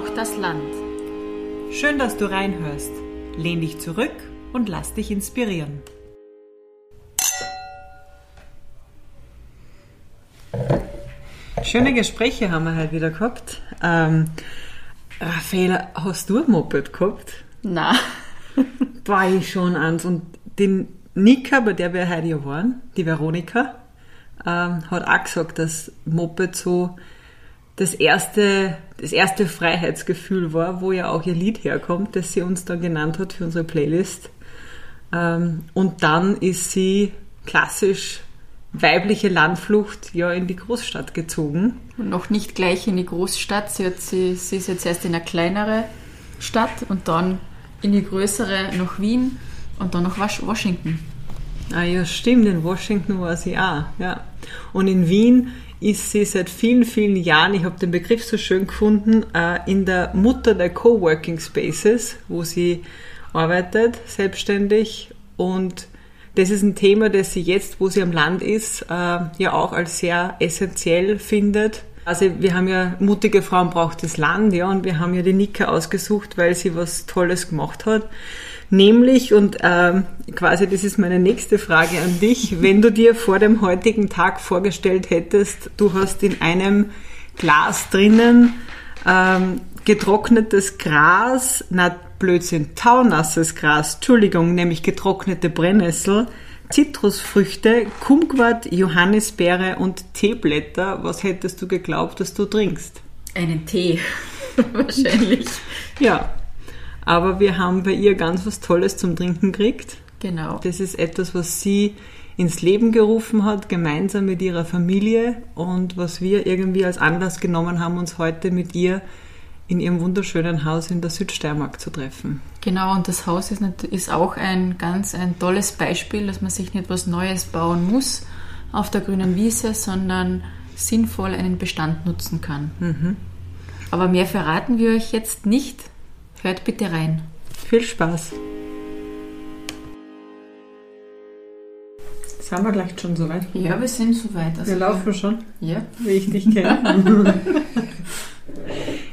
Braucht das Land. Schön, dass du reinhörst. Lehn dich zurück und lass dich inspirieren. Schöne Gespräche haben wir heute wieder gehabt. Ähm, Raffaela, hast du ein Moped gehabt? Na, War ich schon eins. Und den Nika, bei der wir heute ja waren, die Veronika, ähm, hat auch gesagt, dass Moped so das erste, das erste Freiheitsgefühl war, wo ja auch ihr Lied herkommt, das sie uns dann genannt hat für unsere Playlist. Ähm, und dann ist sie klassisch weibliche Landflucht ja in die Großstadt gezogen. und noch nicht gleich in die Großstadt. Sie, hat, sie, sie ist jetzt erst in eine kleinere Stadt und dann in die größere nach Wien und dann nach Washington. Ah ja, stimmt, in Washington war sie auch, ja. Und in Wien ist sie seit vielen, vielen Jahren, ich habe den Begriff so schön gefunden, äh, in der Mutter der Coworking Spaces, wo sie arbeitet, selbstständig. Und das ist ein Thema, das sie jetzt, wo sie am Land ist, äh, ja auch als sehr essentiell findet. Also wir haben ja mutige Frauen braucht das Land, ja, und wir haben ja die Nika ausgesucht, weil sie was Tolles gemacht hat. Nämlich, und ähm, quasi das ist meine nächste Frage an dich, wenn du dir vor dem heutigen Tag vorgestellt hättest, du hast in einem Glas drinnen ähm, getrocknetes Gras, na Blödsinn, taunasses Gras, Entschuldigung, nämlich getrocknete Brennnessel, Zitrusfrüchte, Kumquat, Johannisbeere und Teeblätter. Was hättest du geglaubt, dass du trinkst? Einen Tee wahrscheinlich. Ja, aber wir haben bei ihr ganz was Tolles zum Trinken gekriegt. Genau. Das ist etwas, was sie ins Leben gerufen hat, gemeinsam mit ihrer Familie und was wir irgendwie als Anlass genommen haben, uns heute mit ihr in ihrem wunderschönen Haus in der Südsteiermark zu treffen. Genau, und das Haus ist, nat- ist auch ein ganz ein tolles Beispiel, dass man sich nicht was Neues bauen muss auf der grünen Wiese, sondern sinnvoll einen Bestand nutzen kann. Aber mehr verraten wir euch jetzt nicht. Hört bitte rein. Viel Spaß! Sind wir gleich schon soweit? Ja, wir sind soweit. Also Wir laufen schon, Ja. wie ich dich kenne.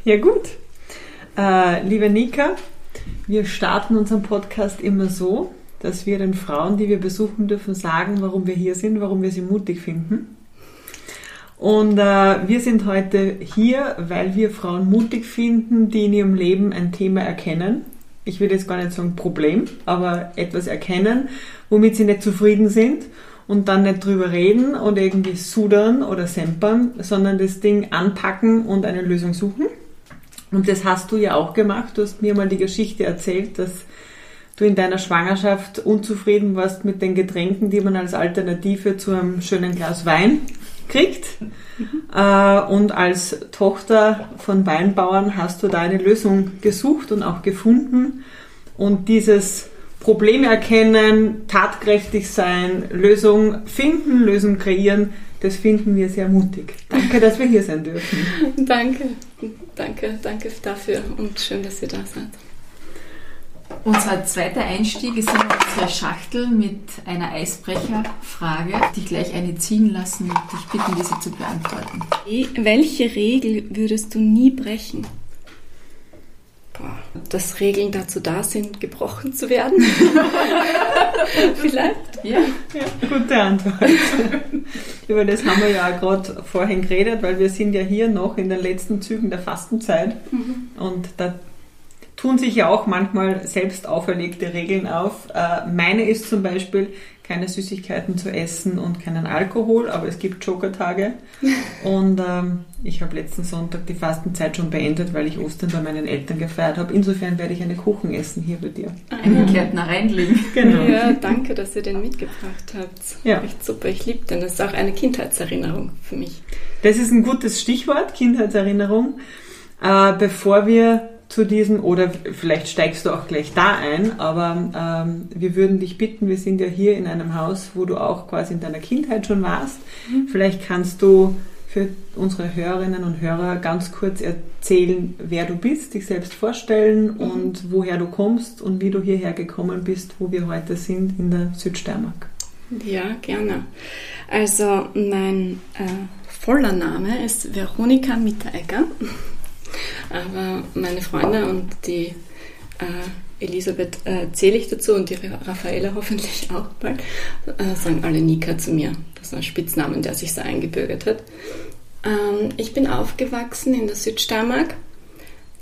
ja gut. Äh, liebe Nika, wir starten unseren Podcast immer so, dass wir den Frauen, die wir besuchen dürfen, sagen, warum wir hier sind, warum wir sie mutig finden. Und äh, wir sind heute hier, weil wir Frauen mutig finden, die in ihrem Leben ein Thema erkennen. Ich würde jetzt gar nicht sagen Problem, aber etwas erkennen, womit sie nicht zufrieden sind und dann nicht drüber reden und irgendwie sudern oder sempern, sondern das Ding anpacken und eine Lösung suchen. Und das hast du ja auch gemacht. Du hast mir mal die Geschichte erzählt, dass du in deiner Schwangerschaft unzufrieden warst mit den Getränken, die man als Alternative zu einem schönen Glas Wein kriegt. Äh, Und als Tochter von Weinbauern hast du da eine Lösung gesucht und auch gefunden. Und dieses Problem erkennen, tatkräftig sein, Lösung finden, Lösung kreieren, das finden wir sehr mutig. Danke, dass wir hier sein dürfen. Danke, danke, danke dafür und schön, dass ihr da seid. Unser zweiter Einstieg ist immer unsere Schachtel mit einer Eisbrecherfrage, die gleich eine ziehen lassen und dich bitten, diese zu beantworten. Welche Regel würdest du nie brechen? Boah, dass Regeln dazu da sind, gebrochen zu werden? Vielleicht? Ja, Ja, gute Antwort. Über das haben wir ja auch gerade vorhin geredet, weil wir sind ja hier noch in den letzten Zügen der Fastenzeit und da tun sich ja auch manchmal selbst auferlegte Regeln auf. Äh, Meine ist zum Beispiel, keine Süßigkeiten zu essen und keinen Alkohol, aber es gibt Jokertage. Und ähm, ich habe letzten Sonntag die Fastenzeit schon beendet, weil ich Ostern bei meinen Eltern gefeiert habe. Insofern werde ich eine Kuchen essen hier bei dir. einen Kärtner reinlegen. Genau. Ja, danke, dass ihr den mitgebracht habt. Ja. Echt super, ich liebe den. Das ist auch eine Kindheitserinnerung für mich. Das ist ein gutes Stichwort, Kindheitserinnerung. Äh, bevor wir zu diesem, oder vielleicht steigst du auch gleich da ein, aber ähm, wir würden dich bitten, wir sind ja hier in einem Haus, wo du auch quasi in deiner Kindheit schon warst. Vielleicht kannst du für unsere Hörerinnen und Hörer ganz kurz erzählen, wer du bist, dich selbst vorstellen und woher du kommst und wie du hierher gekommen bist, wo wir heute sind in der Südsteiermark. Ja, gerne. Also mein äh, voller Name ist Veronika Mitteregger Aber meine Freunde und die äh, Elisabeth äh, zähle ich dazu und die Raffaella hoffentlich auch bald, äh, sagen alle Nika zu mir. Das ist ein Spitznamen, der sich so eingebürgert hat. Ähm, ich bin aufgewachsen in der Südsteiermark,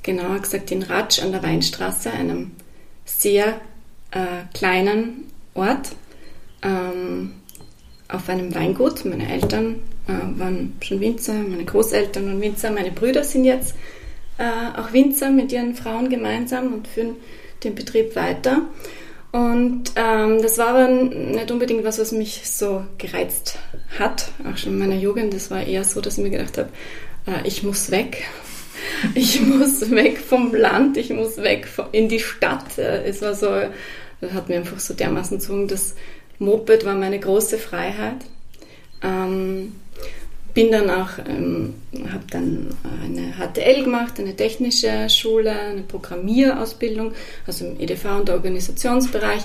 genauer gesagt in Ratsch an der Weinstraße, einem sehr äh, kleinen Ort, ähm, auf einem Weingut. Meine Eltern äh, waren schon Winzer, meine Großeltern waren Winzer, meine Brüder sind jetzt äh, auch Winzer mit ihren Frauen gemeinsam und führen den Betrieb weiter. Und ähm, das war aber nicht unbedingt was, was mich so gereizt hat, auch schon in meiner Jugend. Das war eher so, dass ich mir gedacht habe, äh, ich muss weg. Ich muss weg vom Land, ich muss weg in die Stadt. Es war so, das hat mir einfach so dermaßen gezogen. Das Moped war meine große Freiheit. Ähm, bin dann auch, ähm, habe dann eine HTL gemacht, eine technische Schule, eine Programmierausbildung, also im EDV und Organisationsbereich.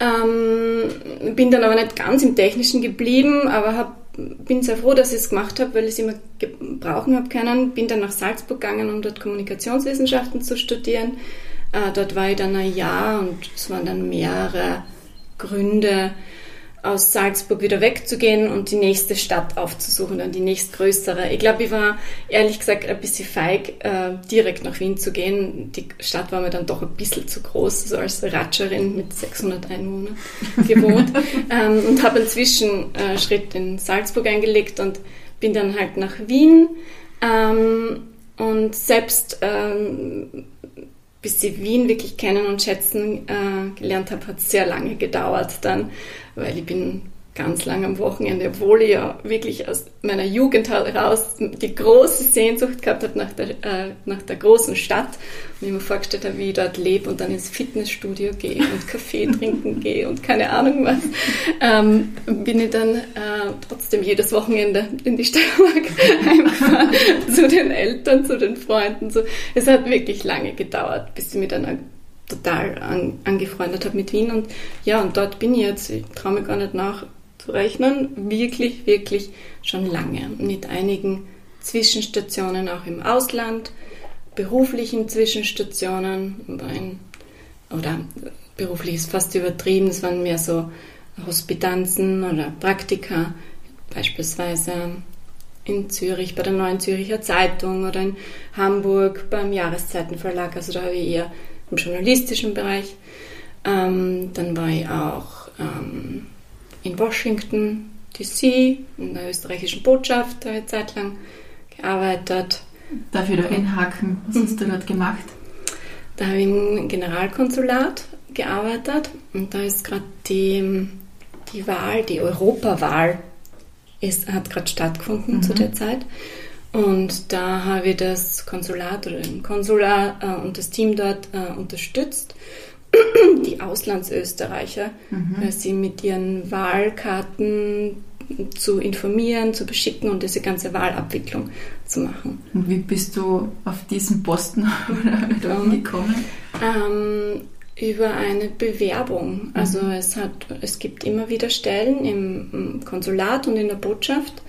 Ähm, bin dann aber nicht ganz im Technischen geblieben, aber hab, bin sehr froh, dass ich es gemacht habe, weil ich es immer brauchen habe können. Bin dann nach Salzburg gegangen, um dort Kommunikationswissenschaften zu studieren. Äh, dort war ich dann ein Jahr und es waren dann mehrere Gründe, aus Salzburg wieder wegzugehen und die nächste Stadt aufzusuchen, dann die nächstgrößere. Ich glaube, ich war ehrlich gesagt ein bisschen feig, äh, direkt nach Wien zu gehen. Die Stadt war mir dann doch ein bisschen zu groß, so als Ratscherin mit 600 Einwohnern gewohnt ähm, und habe einen Zwischenschritt in Salzburg eingelegt und bin dann halt nach Wien ähm, und selbst ähm, bis ich Wien wirklich kennen und schätzen äh, gelernt habe, hat sehr lange gedauert dann, weil ich bin ganz lang am Wochenende, obwohl ich ja wirklich aus meiner Jugend heraus die große Sehnsucht gehabt habe nach der, äh, nach der großen Stadt und ich mir vorgestellt habe, wie ich dort lebe und dann ins Fitnessstudio gehe und Kaffee trinken gehe und keine Ahnung was, ähm, bin ich dann äh, trotzdem jedes Wochenende in die Steiermark heimgefahren, zu den Eltern, zu den Freunden. So. Es hat wirklich lange gedauert, bis ich mich dann total an, angefreundet habe mit Wien und ja, und dort bin ich jetzt, ich traue mir gar nicht nach, rechnen, wirklich, wirklich schon lange. Mit einigen Zwischenstationen auch im Ausland, beruflichen Zwischenstationen, oder beruflich ist fast übertrieben, es waren mehr so Hospitanzen oder Praktika, beispielsweise in Zürich bei der Neuen Züricher Zeitung oder in Hamburg beim Jahreszeitenverlag, also da habe ich eher im journalistischen Bereich. Ähm, dann war ich auch ähm, in Washington DC, in der österreichischen Botschaft, eine Zeit lang gearbeitet. Darf ich da einhaken? Was hast du dort gemacht? Da habe ich im Generalkonsulat gearbeitet und da ist gerade die, die Wahl, die Europawahl, ist, hat gerade stattgefunden mhm. zu der Zeit. Und da habe ich das Konsulat oder den Konsular äh, und das Team dort äh, unterstützt die Auslandsösterreicher, mhm. weil sie mit ihren Wahlkarten zu informieren, zu beschicken und diese ganze Wahlabwicklung zu machen. Und wie bist du auf diesen Posten gekommen? Ähm, über eine Bewerbung. Also mhm. es, hat, es gibt immer wieder Stellen im Konsulat und in der Botschaft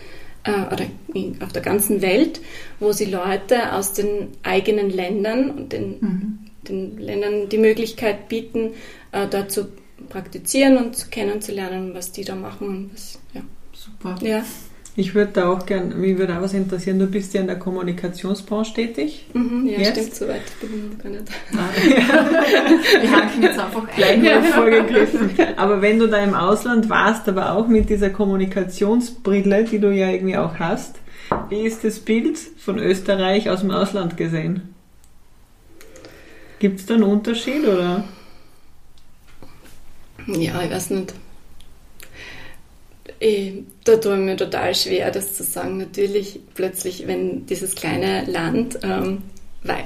äh, oder in, auf der ganzen Welt, wo sie Leute aus den eigenen Ländern und den mhm den Ländern die Möglichkeit bieten, äh, da zu praktizieren und kennenzulernen, was die da machen. Was, ja. Super. Ja. Ich würde da auch gerne, mich würde auch was interessieren, du bist ja in der Kommunikationsbranche tätig. Mhm, ja, jetzt? stimmt, soweit bin ich noch gar nicht. Ah, Wir haken jetzt einfach ein. Ja. vorgegriffen. Aber wenn du da im Ausland warst, aber auch mit dieser Kommunikationsbrille, die du ja irgendwie auch hast, wie ist das Bild von Österreich aus dem Ausland gesehen? Gibt es da einen Unterschied oder? Ja, ich weiß nicht. Ich, da tue ich mir total schwer, das zu sagen. Natürlich, plötzlich, wenn dieses kleine Land, ähm,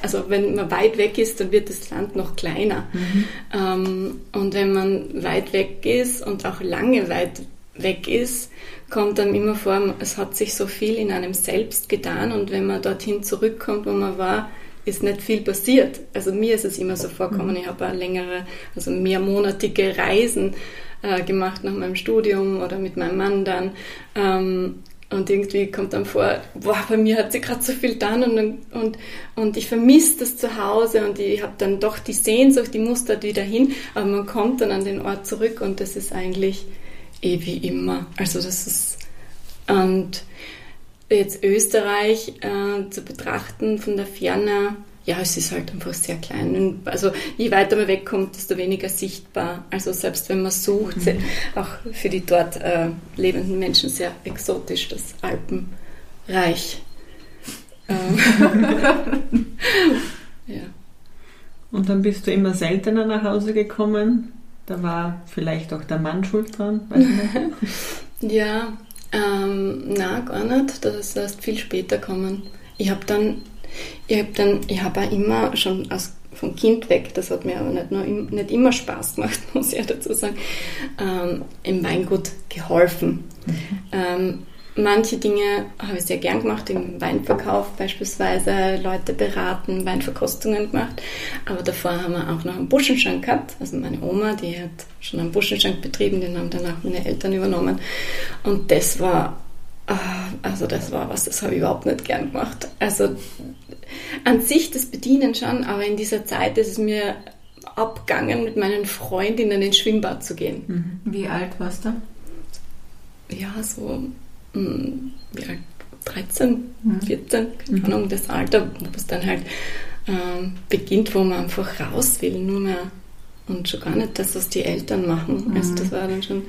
also wenn man weit weg ist, dann wird das Land noch kleiner. Mhm. Ähm, und wenn man weit weg ist und auch lange weit weg ist, kommt dann immer vor, es hat sich so viel in einem selbst getan und wenn man dorthin zurückkommt, wo man war, ist nicht viel passiert. Also mir ist es immer so vorgekommen, ich habe längere, also mehrmonatige Reisen äh, gemacht nach meinem Studium oder mit meinem Mann dann. Ähm, und irgendwie kommt dann vor, boah, bei mir hat sie gerade so viel dann und, und, und ich vermisse das zu Hause und ich habe dann doch die Sehnsucht, die muss dort wieder hin, aber man kommt dann an den Ort zurück und das ist eigentlich eh wie immer. Also das ist, und jetzt Österreich äh, zu betrachten von der Ferne, ja, es ist halt einfach sehr klein. Also je weiter man wegkommt, desto weniger sichtbar. Also selbst wenn man sucht, mhm. auch für die dort äh, lebenden Menschen sehr exotisch, das Alpenreich. Ähm. ja. Und dann bist du immer seltener nach Hause gekommen. Da war vielleicht auch der Mann schuld dran, ja, ähm, na, gar nicht. Das ist erst viel später kommen. Ich habe dann ich habe dann, ich habe auch immer schon als vom Kind weg, das hat mir aber nicht, nur, nicht immer Spaß gemacht, muss ich dazu sagen, ähm, im Weingut geholfen. Mhm. Ähm, manche Dinge habe ich sehr gern gemacht, im Weinverkauf beispielsweise, Leute beraten, Weinverkostungen gemacht. Aber davor haben wir auch noch einen Buschenschank gehabt. Also meine Oma, die hat schon einen Buschenschank betrieben, den haben danach meine Eltern übernommen. Und das war Ah, also das war was, das habe ich überhaupt nicht gern gemacht. Also an sich das Bedienen schon, aber in dieser Zeit ist es mir abgegangen, mit meinen Freundinnen ins Schwimmbad zu gehen. Mhm. Wie alt warst du? Ja, so wie alt? 13, 14, keine mhm. Ahnung, das Alter, wo es dann halt ähm, beginnt, wo man einfach raus will, nur mehr und schon gar nicht das, was die Eltern machen. Also mhm. das war dann schon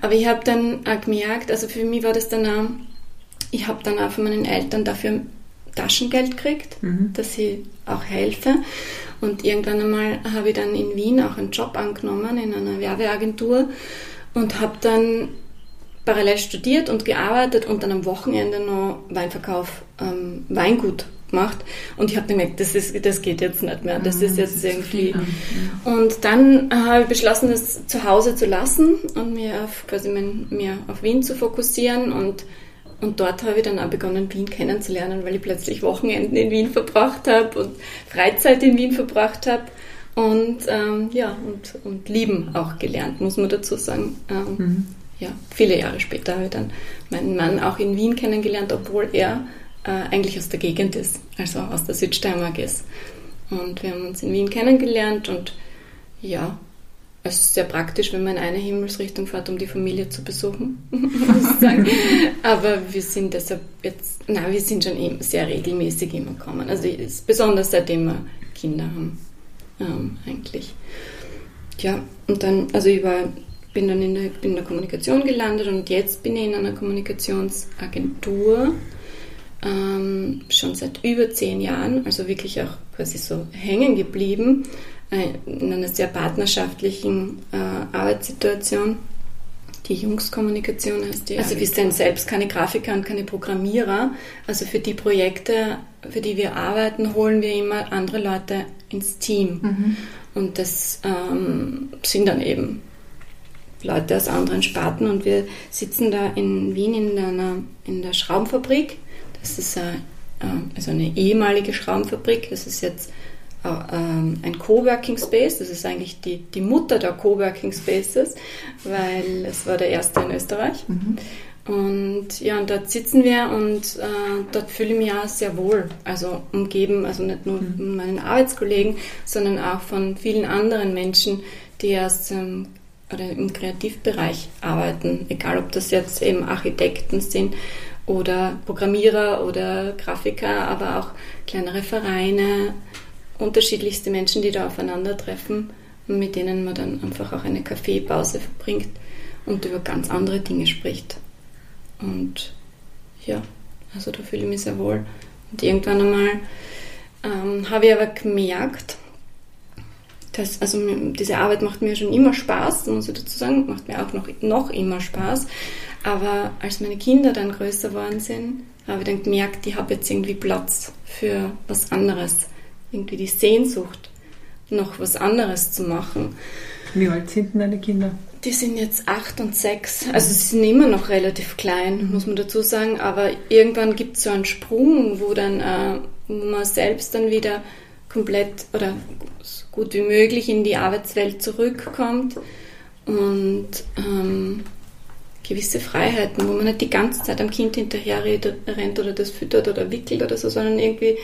aber ich habe dann auch gemerkt, also für mich war das dann auch, ich habe dann auch von meinen Eltern dafür Taschengeld gekriegt, mhm. dass ich auch helfe. Und irgendwann einmal habe ich dann in Wien auch einen Job angenommen in einer Werbeagentur und habe dann parallel studiert und gearbeitet und dann am Wochenende noch Weinverkauf, ähm, Weingut gemacht und ich habe gemerkt, das, ist, das geht jetzt nicht mehr, das ist ah, jetzt das ist irgendwie. Und dann habe ich beschlossen, das zu Hause zu lassen und mir auf, quasi mein, mir auf Wien zu fokussieren und, und dort habe ich dann auch begonnen, Wien kennenzulernen, weil ich plötzlich Wochenenden in Wien verbracht habe und Freizeit in Wien verbracht habe und ähm, ja, und, und lieben auch gelernt, muss man dazu sagen. Ähm, mhm. Ja, viele Jahre später habe ich dann meinen Mann auch in Wien kennengelernt, obwohl er äh, eigentlich aus der Gegend ist, also aus der Südsteiermark ist. Und wir haben uns in Wien kennengelernt und ja, es ist sehr praktisch, wenn man in eine Himmelsrichtung fährt, um die Familie zu besuchen, muss ich sagen. Aber wir sind deshalb jetzt, na, wir sind schon sehr regelmäßig immer gekommen. Also besonders seitdem wir Kinder haben, ähm, eigentlich. Ja, und dann, also ich war, bin dann in der, bin in der Kommunikation gelandet und jetzt bin ich in einer Kommunikationsagentur ähm, schon seit über zehn Jahren, also wirklich auch quasi so hängen geblieben äh, in einer sehr partnerschaftlichen äh, Arbeitssituation. Die Jungskommunikation heißt die. Also wir sind selbst keine Grafiker und keine Programmierer. Also für die Projekte, für die wir arbeiten, holen wir immer andere Leute ins Team. Mhm. Und das ähm, sind dann eben Leute aus anderen Sparten und wir sitzen da in Wien in, einer, in der Schraubenfabrik das ist eine, äh, also eine ehemalige Schraubenfabrik. Das ist jetzt äh, ähm, ein Coworking Space. Das ist eigentlich die, die Mutter der Coworking Spaces, weil es war der erste in Österreich. Mhm. Und ja, und dort sitzen wir und äh, dort fühle ich mich auch sehr wohl. Also umgeben, also nicht nur mhm. meinen Arbeitskollegen, sondern auch von vielen anderen Menschen, die aus ähm, oder im Kreativbereich arbeiten. Egal, ob das jetzt eben Architekten sind oder Programmierer oder Grafiker, aber auch kleinere Vereine, unterschiedlichste Menschen, die da aufeinandertreffen und mit denen man dann einfach auch eine Kaffeepause verbringt und über ganz andere Dinge spricht. Und ja, also da fühle ich mich sehr wohl. Und irgendwann einmal ähm, habe ich aber gemerkt, dass, also diese Arbeit macht mir schon immer Spaß, muss ich dazu sagen, macht mir auch noch, noch immer Spaß. Aber als meine Kinder dann größer geworden sind, habe ich dann gemerkt, ich habe jetzt irgendwie Platz für was anderes. Irgendwie die Sehnsucht, noch was anderes zu machen. Wie alt sind denn deine Kinder? Die sind jetzt acht und sechs. Also sie sind immer noch relativ klein, mhm. muss man dazu sagen. Aber irgendwann gibt es so einen Sprung, wo dann äh, wo man selbst dann wieder komplett oder so gut wie möglich in die Arbeitswelt zurückkommt. Und ähm, gewisse Freiheiten, wo man nicht die ganze Zeit am Kind hinterher rennt oder das füttert oder wickelt oder so, sondern irgendwie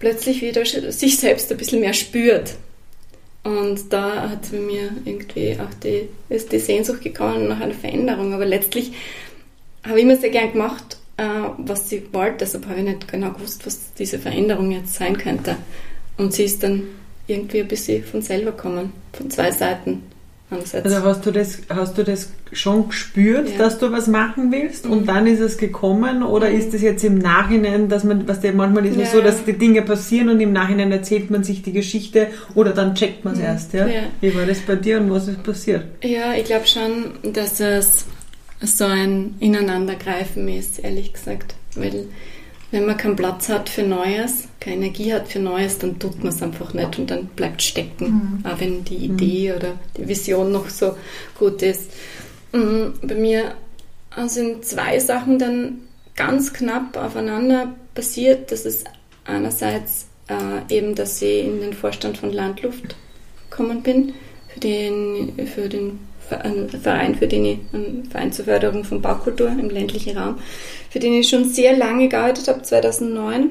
plötzlich wieder sich selbst ein bisschen mehr spürt. Und da hat mir irgendwie auch die, ist die Sehnsucht gekommen nach einer Veränderung. Aber letztlich habe ich immer sehr gern gemacht, äh, was sie wollte. Deshalb habe ich nicht genau gewusst, was diese Veränderung jetzt sein könnte. Und sie ist dann irgendwie ein bisschen von selber gekommen, von zwei Seiten. Ansatz. Also hast du das, hast du das schon gespürt, ja. dass du was machen willst und mhm. dann ist es gekommen oder mhm. ist es jetzt im Nachhinein, dass man, was der manchmal ist ja, so, dass die Dinge passieren und im Nachhinein erzählt man sich die Geschichte oder dann checkt man es mhm. erst, ja? ja? Wie war das bei dir und was ist passiert? Ja, ich glaube schon, dass es so ein Ineinandergreifen ist, ehrlich gesagt, weil wenn man keinen Platz hat für Neues, keine Energie hat für Neues, dann tut man es einfach nicht und dann bleibt stecken, mhm. auch wenn die mhm. Idee mhm. oder die Vision noch so gut ist. Mhm, bei mir sind zwei Sachen dann ganz knapp aufeinander passiert. Das ist einerseits äh, eben, dass ich in den Vorstand von Landluft gekommen bin, für den, für den ein Verein, für den ich, ein Verein zur Förderung von Baukultur im ländlichen Raum, für den ich schon sehr lange gearbeitet habe, 2009.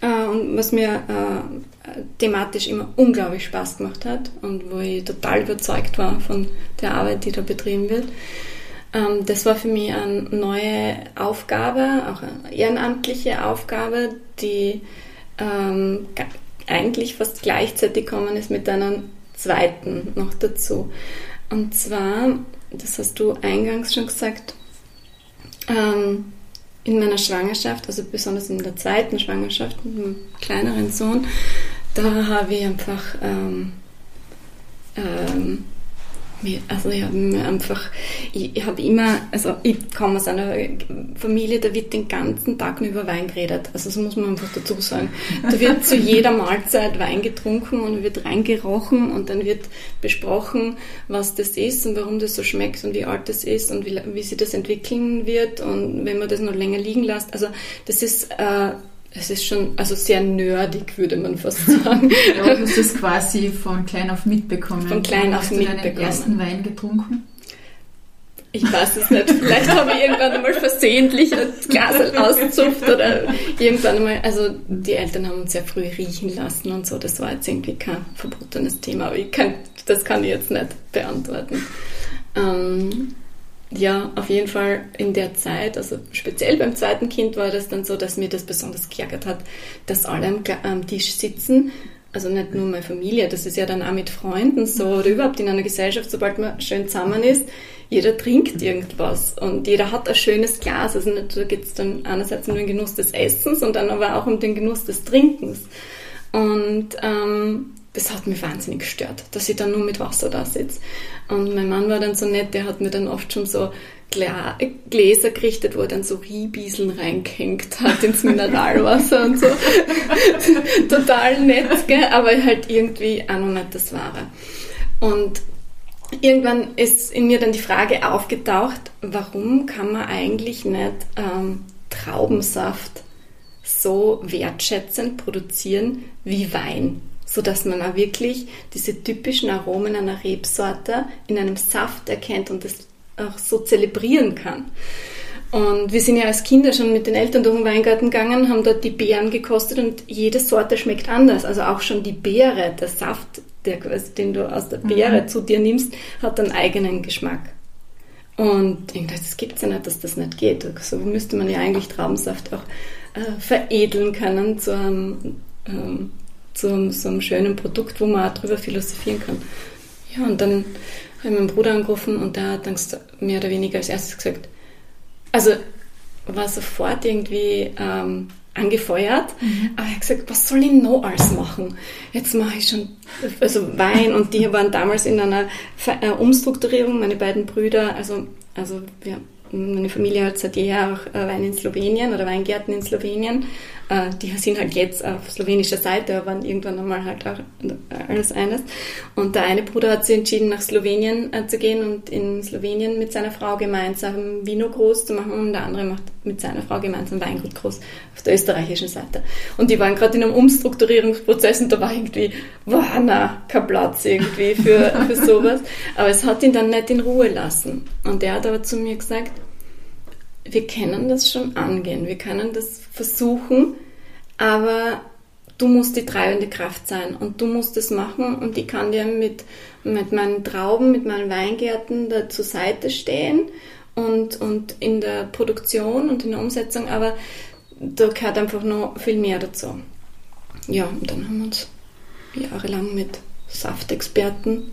Äh, und was mir äh, thematisch immer unglaublich Spaß gemacht hat und wo ich total überzeugt war von der Arbeit, die da betrieben wird. Ähm, das war für mich eine neue Aufgabe, auch eine ehrenamtliche Aufgabe, die ähm, eigentlich fast gleichzeitig gekommen ist mit einer zweiten noch dazu. Und zwar, das hast du eingangs schon gesagt, ähm, in meiner Schwangerschaft, also besonders in der zweiten Schwangerschaft mit meinem kleineren Sohn, da habe ich einfach ähm, ähm, also ich habe mir einfach, ich, ich habe immer, also ich komme aus einer Familie, da wird den ganzen Tag nur über Wein geredet. Also das muss man einfach dazu sagen. Da wird zu jeder Mahlzeit Wein getrunken und wird reingerochen und dann wird besprochen, was das ist und warum das so schmeckt und wie alt das ist und wie, wie sich das entwickeln wird und wenn man das noch länger liegen lässt. Also das ist äh, es ist schon also sehr nerdig, würde man fast sagen. ja, du hast das quasi von klein auf mitbekommen. Von klein auf mitbekommen. Hast du deinen ersten Wein getrunken? Ich weiß es nicht. Vielleicht habe ich irgendwann einmal versehentlich ein Glas auszupft oder irgendwann einmal. Also die Eltern haben uns sehr früh riechen lassen und so. Das war jetzt irgendwie kein verbotenes Thema, aber ich kann, das kann ich jetzt nicht beantworten. Ähm, ja, auf jeden Fall in der Zeit, also speziell beim zweiten Kind war das dann so, dass mir das besonders geärgert hat, dass alle am, am Tisch sitzen. Also nicht nur meine Familie, das ist ja dann auch mit Freunden so oder überhaupt in einer Gesellschaft, sobald man schön zusammen ist, jeder trinkt irgendwas und jeder hat ein schönes Glas. Also nicht, da geht es dann einerseits um den Genuss des Essens und dann aber auch um den Genuss des Trinkens. Und ähm, das hat mich wahnsinnig gestört, dass ich dann nur mit Wasser da sitze. Und mein Mann war dann so nett, der hat mir dann oft schon so Gläser gerichtet, wo er dann so Riebieseln reingehängt hat ins Mineralwasser und so. Total nett, gell? aber halt irgendwie auch noch nicht das Wahre. Und irgendwann ist in mir dann die Frage aufgetaucht, warum kann man eigentlich nicht ähm, Traubensaft so wertschätzend produzieren wie Wein? So dass man auch wirklich diese typischen Aromen einer Rebsorte in einem Saft erkennt und das auch so zelebrieren kann. Und wir sind ja als Kinder schon mit den Eltern durch den Weingarten gegangen, haben dort die Beeren gekostet und jede Sorte schmeckt anders. Also auch schon die Beere, der Saft, der, den du aus der Beere mhm. zu dir nimmst, hat einen eigenen Geschmack. Und ich dachte, das gibt es ja nicht, dass das nicht geht. So müsste man ja eigentlich Traubensaft auch äh, veredeln können zu einem ähm, zu so einem schönen Produkt, wo man auch drüber philosophieren kann. Ja, und dann habe ich meinen Bruder angerufen und der hat dann mehr oder weniger als erstes gesagt, also war sofort irgendwie ähm, angefeuert, mhm. aber er hat gesagt, was soll ich noch alles machen? Jetzt mache ich schon, also Wein und die waren damals in einer äh, Umstrukturierung, meine beiden Brüder, also, also wir, meine Familie hat seit jeher auch äh, Wein in Slowenien oder Weingärten in Slowenien äh, die sind halt jetzt auf slowenischer Seite, aber irgendwann einmal halt auch alles eines. Und der eine Bruder hat sich entschieden, nach Slowenien äh, zu gehen und in Slowenien mit seiner Frau gemeinsam Vino groß zu machen und der andere macht mit seiner Frau gemeinsam Weingut groß auf der österreichischen Seite. Und die waren gerade in einem Umstrukturierungsprozess und da war irgendwie, wow, na, kein Platz irgendwie für, für sowas. Aber es hat ihn dann nicht in Ruhe lassen. Und er hat aber zu mir gesagt, wir können das schon angehen, wir können das versuchen, aber du musst die treibende Kraft sein und du musst es machen und ich kann dir mit, mit meinen Trauben, mit meinen Weingärten da zur Seite stehen und, und in der Produktion und in der Umsetzung, aber da gehört einfach noch viel mehr dazu. Ja, und dann haben wir uns jahrelang mit Saftexperten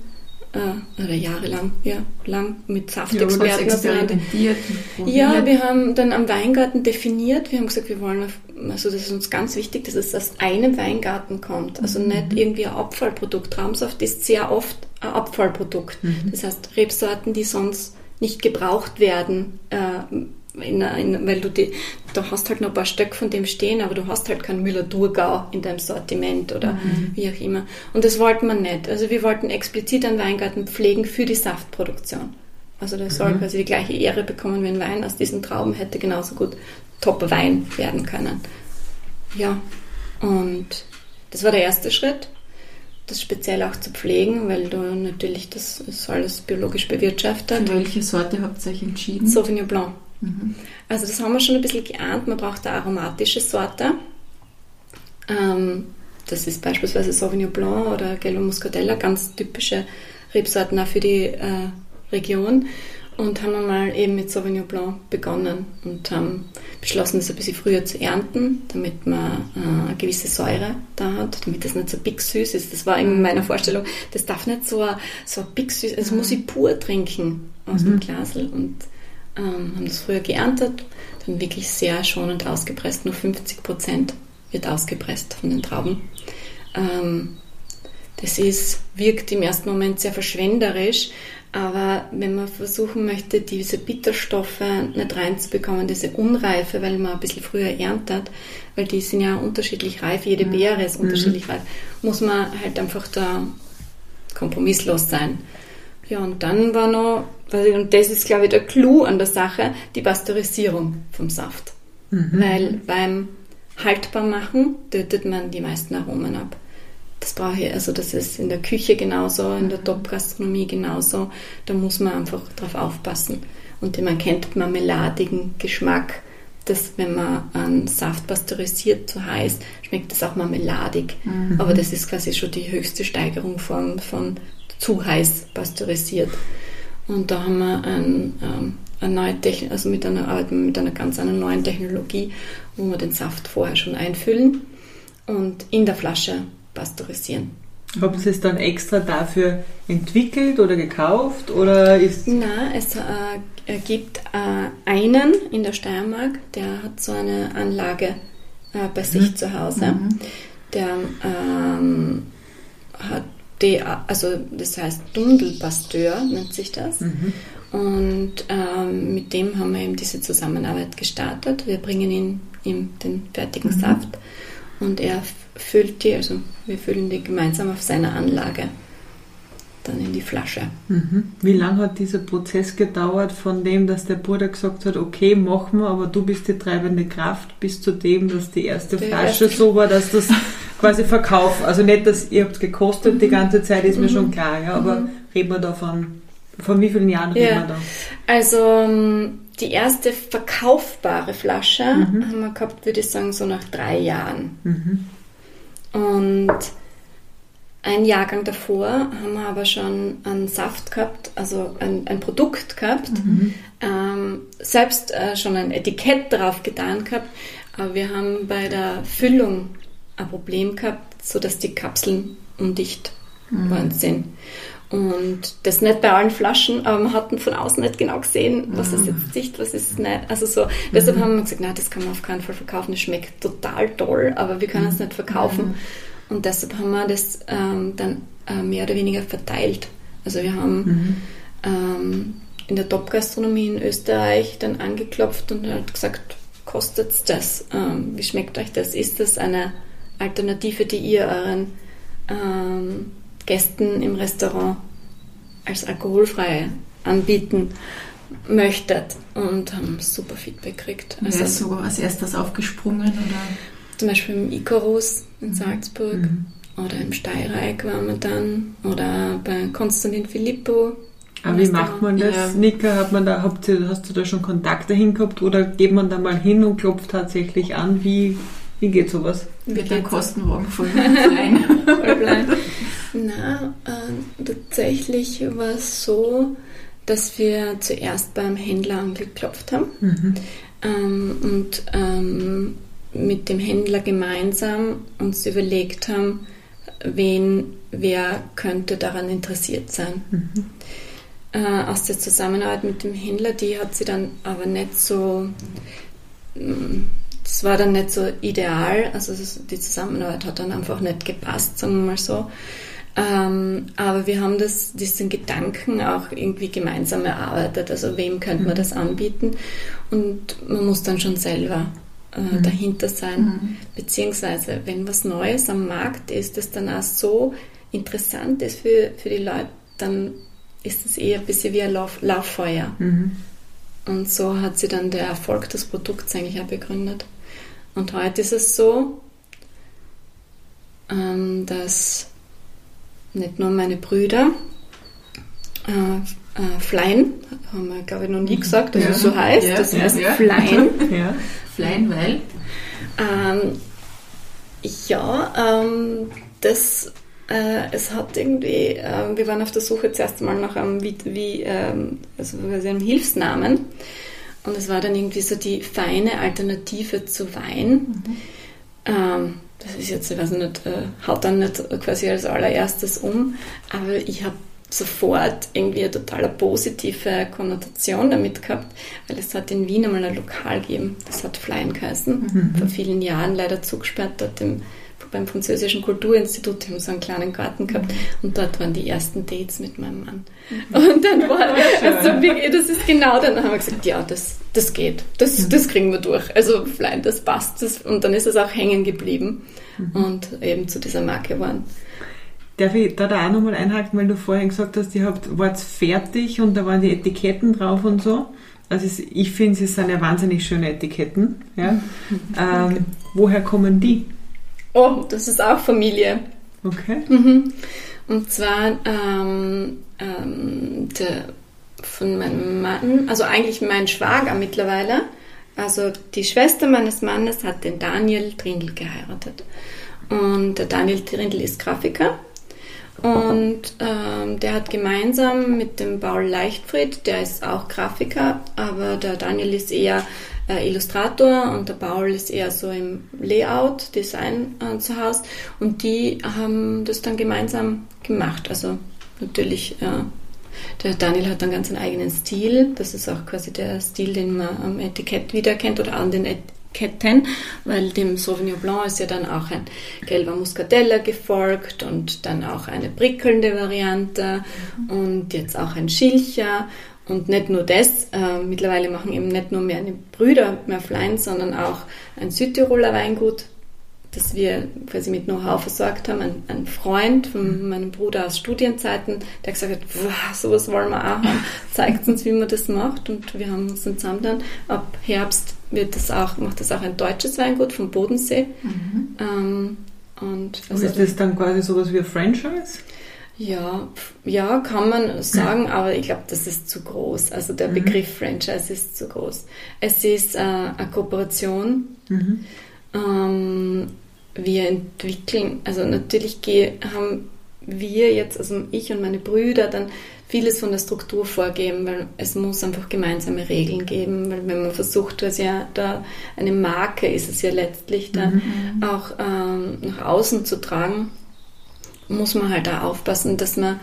äh, oder jahrelang, ja, lang mit Saftexperten ja, ja, wir haben dann am Weingarten definiert, wir haben gesagt, wir wollen, also das ist uns ganz wichtig, dass es aus einem Weingarten kommt, also mhm. nicht irgendwie ein Abfallprodukt. Traumsaft ist sehr oft ein Abfallprodukt. Mhm. Das heißt, Rebsorten, die sonst nicht gebraucht werden, äh, in, in, weil du die, da hast halt noch ein paar Stück von dem stehen, aber du hast halt kein Müller-Thurgau in deinem Sortiment oder mhm. wie auch immer. Und das wollten wir nicht. Also wir wollten explizit einen Weingarten pflegen für die Saftproduktion. Also der soll mhm. quasi die gleiche Ehre bekommen wie ein Wein aus diesen Trauben hätte genauso gut Top-Wein werden können. Ja, und das war der erste Schritt das speziell auch zu pflegen, weil du natürlich das ist alles biologisch bewirtschaftet. Für welche Sorte habt ihr euch entschieden? Sauvignon Blanc. Mhm. Also das haben wir schon ein bisschen geahnt. Man braucht eine aromatische Sorte. Ähm, das ist beispielsweise Sauvignon Blanc oder Gello Muscatella, ganz typische Rebsorten auch für die äh, Region. Und haben mal eben mit Sauvignon Blanc begonnen und haben beschlossen, das ein bisschen früher zu ernten, damit man äh, eine gewisse Säure da hat, damit das nicht so süß ist. Das war in meiner Vorstellung, das darf nicht so, so süß, das muss ich pur trinken aus mhm. dem Glasl. Und ähm, haben das früher geerntet, dann wirklich sehr schonend ausgepresst, nur 50 Prozent wird ausgepresst von den Trauben. Ähm, das ist, wirkt im ersten Moment sehr verschwenderisch, aber wenn man versuchen möchte, diese Bitterstoffe nicht reinzubekommen, diese Unreife, weil man ein bisschen früher erntet, weil die sind ja unterschiedlich reif, jede mhm. Beere ist unterschiedlich mhm. reif, muss man halt einfach da kompromisslos sein. Ja, und dann war noch, und das ist, glaube ich, der Clou an der Sache, die Pasteurisierung vom Saft. Mhm. Weil beim Haltbarmachen tötet man die meisten Aromen ab. Das brauche ich, also das ist in der Küche genauso, in der Top-Gastronomie genauso. Da muss man einfach drauf aufpassen. Und man kennt marmeladigen Geschmack, dass wenn man einen Saft pasteurisiert zu heiß, schmeckt das auch marmeladig. Mhm. Aber das ist quasi schon die höchste Steigerung von, von zu heiß pasteurisiert. Und da haben wir ein, ähm, eine neue Technik, also mit einer, arbeiten mit einer ganz einer neuen Technologie, wo wir den Saft vorher schon einfüllen und in der Flasche pasteurisieren. Haben Sie es dann extra dafür entwickelt oder gekauft oder ist? Nein, es äh, gibt äh, einen in der Steiermark, der hat so eine Anlage äh, bei sich mhm. zu Hause. Mhm. Der ähm, hat die, also das heißt Dundelpasteur nennt sich das. Mhm. Und ähm, mit dem haben wir eben diese Zusammenarbeit gestartet. Wir bringen ihn ihm den fertigen mhm. Saft und er füllt die, also wir füllen die gemeinsam auf seiner Anlage dann in die Flasche. Mhm. Wie lange hat dieser Prozess gedauert, von dem, dass der Bruder gesagt hat, okay, machen wir, aber du bist die treibende Kraft, bis zu dem, dass die erste der Flasche erste so war, dass das quasi verkauft. Also nicht, dass ihr habt gekostet mhm. die ganze Zeit, ist mhm. mir schon klar, ja, aber mhm. reden wir da von, von wie vielen Jahren reden wir da? Also ähm, die erste verkaufbare Flasche mhm. haben wir gehabt, würde ich sagen, so nach drei Jahren. Mhm. Und ein Jahrgang davor haben wir aber schon einen Saft gehabt, also ein, ein Produkt gehabt, mhm. ähm, selbst äh, schon ein Etikett drauf getan gehabt, aber wir haben bei der Füllung ein Problem gehabt, sodass die Kapseln undicht mhm. worden sind. Und das nicht bei allen Flaschen, aber wir hatten von außen nicht genau gesehen, was ist jetzt dicht, was ist nicht. Also so, mhm. deshalb haben wir gesagt, nein, das kann man auf keinen Fall verkaufen, das schmeckt total toll, aber wir können es nicht verkaufen. Mhm. Und deshalb haben wir das ähm, dann äh, mehr oder weniger verteilt. Also wir haben mhm. ähm, in der Top-Gastronomie in Österreich dann angeklopft und halt gesagt, kostet das? Ähm, wie schmeckt euch das? Ist das eine Alternative, die ihr euren ähm, Gästen im Restaurant als alkoholfrei anbieten möchtet? Und haben super Feedback gekriegt. Also, Wer ist so als erstes aufgesprungen? Oder? Zum Beispiel im Icarus in Salzburg. Mhm. Oder im Steyrijk waren wir dann. Oder bei Konstantin Filippo aber wie macht man das, ja. Nika? Hat man da, habt ihr, hast du da schon Kontakte hin gehabt oder geht man da mal hin und klopft tatsächlich an? Wie, wie geht sowas? Mit dem Kostenwagen voll klein. Na, äh, tatsächlich war es so, dass wir zuerst beim Händler angeklopft haben mhm. ähm, und ähm, mit dem Händler gemeinsam uns überlegt haben, wen, wer könnte daran interessiert sein. Mhm äh, aus der Zusammenarbeit mit dem Händler, die hat sie dann aber nicht so, mm, das war dann nicht so ideal, also die Zusammenarbeit hat dann einfach nicht gepasst, sagen wir mal so. Ähm, aber wir haben das, diesen Gedanken auch irgendwie gemeinsam erarbeitet. Also wem könnte man mhm. das anbieten? Und man muss dann schon selber äh, mhm. dahinter sein. Mhm. Beziehungsweise, wenn was Neues am Markt ist, das dann auch so interessant ist für, für die Leute, dann ist es eher ein bisschen wie ein Lauf, Lauffeuer. Mhm. Und so hat sie dann der Erfolg des Produkts eigentlich auch begründet. Und heute ist es so, ähm, dass nicht nur meine Brüder äh, äh, Flein, haben wir glaube ich noch nie gesagt, dass ja. es so heißt, ja, das ja, heißt ja. Flein. Ja. Flein, weil? Ähm, ja, ähm, das äh, es hat irgendwie, äh, wir waren auf der Suche zuerst mal nach einem, wie, wie ähm, also einem Hilfsnamen. Und es war dann irgendwie so die feine Alternative zu Wein. Mhm. Ähm, das ist jetzt, ich weiß nicht, äh, haut dann nicht quasi als allererstes um, aber ich habe sofort irgendwie eine total positive Konnotation damit gehabt, weil es hat in Wien einmal ein Lokal gegeben, das hat Flein geheißen, mhm. vor vielen Jahren leider zugesperrt dort im beim Französischen Kulturinstitut, die haben so einen kleinen Garten gehabt und dort waren die ersten Dates mit meinem Mann. Mhm. Und dann war also, das ist genau, dann haben wir gesagt, ja, das, das geht, das, mhm. das kriegen wir durch. Also Flein, das passt. Das, und dann ist es auch hängen geblieben mhm. und eben zu dieser Marke geworden. Darf ich da, da auch nochmal einhaken, weil du vorhin gesagt hast, ihr habt, wart fertig und da waren die Etiketten drauf und so. Also ich finde, es sind ja wahnsinnig schöne Etiketten. Ja? Ähm, woher kommen die? Oh, das ist auch Familie. Okay. Mhm. Und zwar ähm, ähm, der, von meinem Mann, also eigentlich mein Schwager mittlerweile. Also die Schwester meines Mannes hat den Daniel Trindl geheiratet. Und der Daniel Trindl ist Grafiker. Und ähm, der hat gemeinsam mit dem Paul Leichtfried, der ist auch Grafiker, aber der Daniel ist eher äh, Illustrator und der Paul ist eher so im Layout, Design äh, zu Hause und die haben das dann gemeinsam gemacht. Also natürlich, äh, der Daniel hat dann ganz einen eigenen Stil, das ist auch quasi der Stil, den man am Etikett wiedererkennt oder an den Etiketten, weil dem Sauvignon Blanc ist ja dann auch ein gelber Muscatella gefolgt und dann auch eine prickelnde Variante und jetzt auch ein Schilcher und nicht nur das, äh, mittlerweile machen eben nicht nur meine Brüder mehr Flein, sondern auch ein Südtiroler Weingut, das wir quasi mit Know-how versorgt haben. Ein, ein, Freund von meinem Bruder aus Studienzeiten, der gesagt hat, wow, sowas wollen wir auch haben, zeigt uns, wie man das macht. Und wir haben uns dann zusammen dann, ab Herbst wird das auch, macht das auch ein deutsches Weingut vom Bodensee. Mhm. Ähm, und also, ist das dann quasi sowas wie ein Franchise? Ja, ja, kann man sagen, aber ich glaube, das ist zu groß. Also der mhm. Begriff Franchise ist zu groß. Es ist äh, eine Kooperation. Mhm. Ähm, wir entwickeln, also natürlich haben wir jetzt, also ich und meine Brüder, dann vieles von der Struktur vorgeben, weil es muss einfach gemeinsame Regeln geben, weil wenn man versucht, was ja da eine Marke ist es ja letztlich dann mhm. auch ähm, nach außen zu tragen, muss man halt da aufpassen, dass man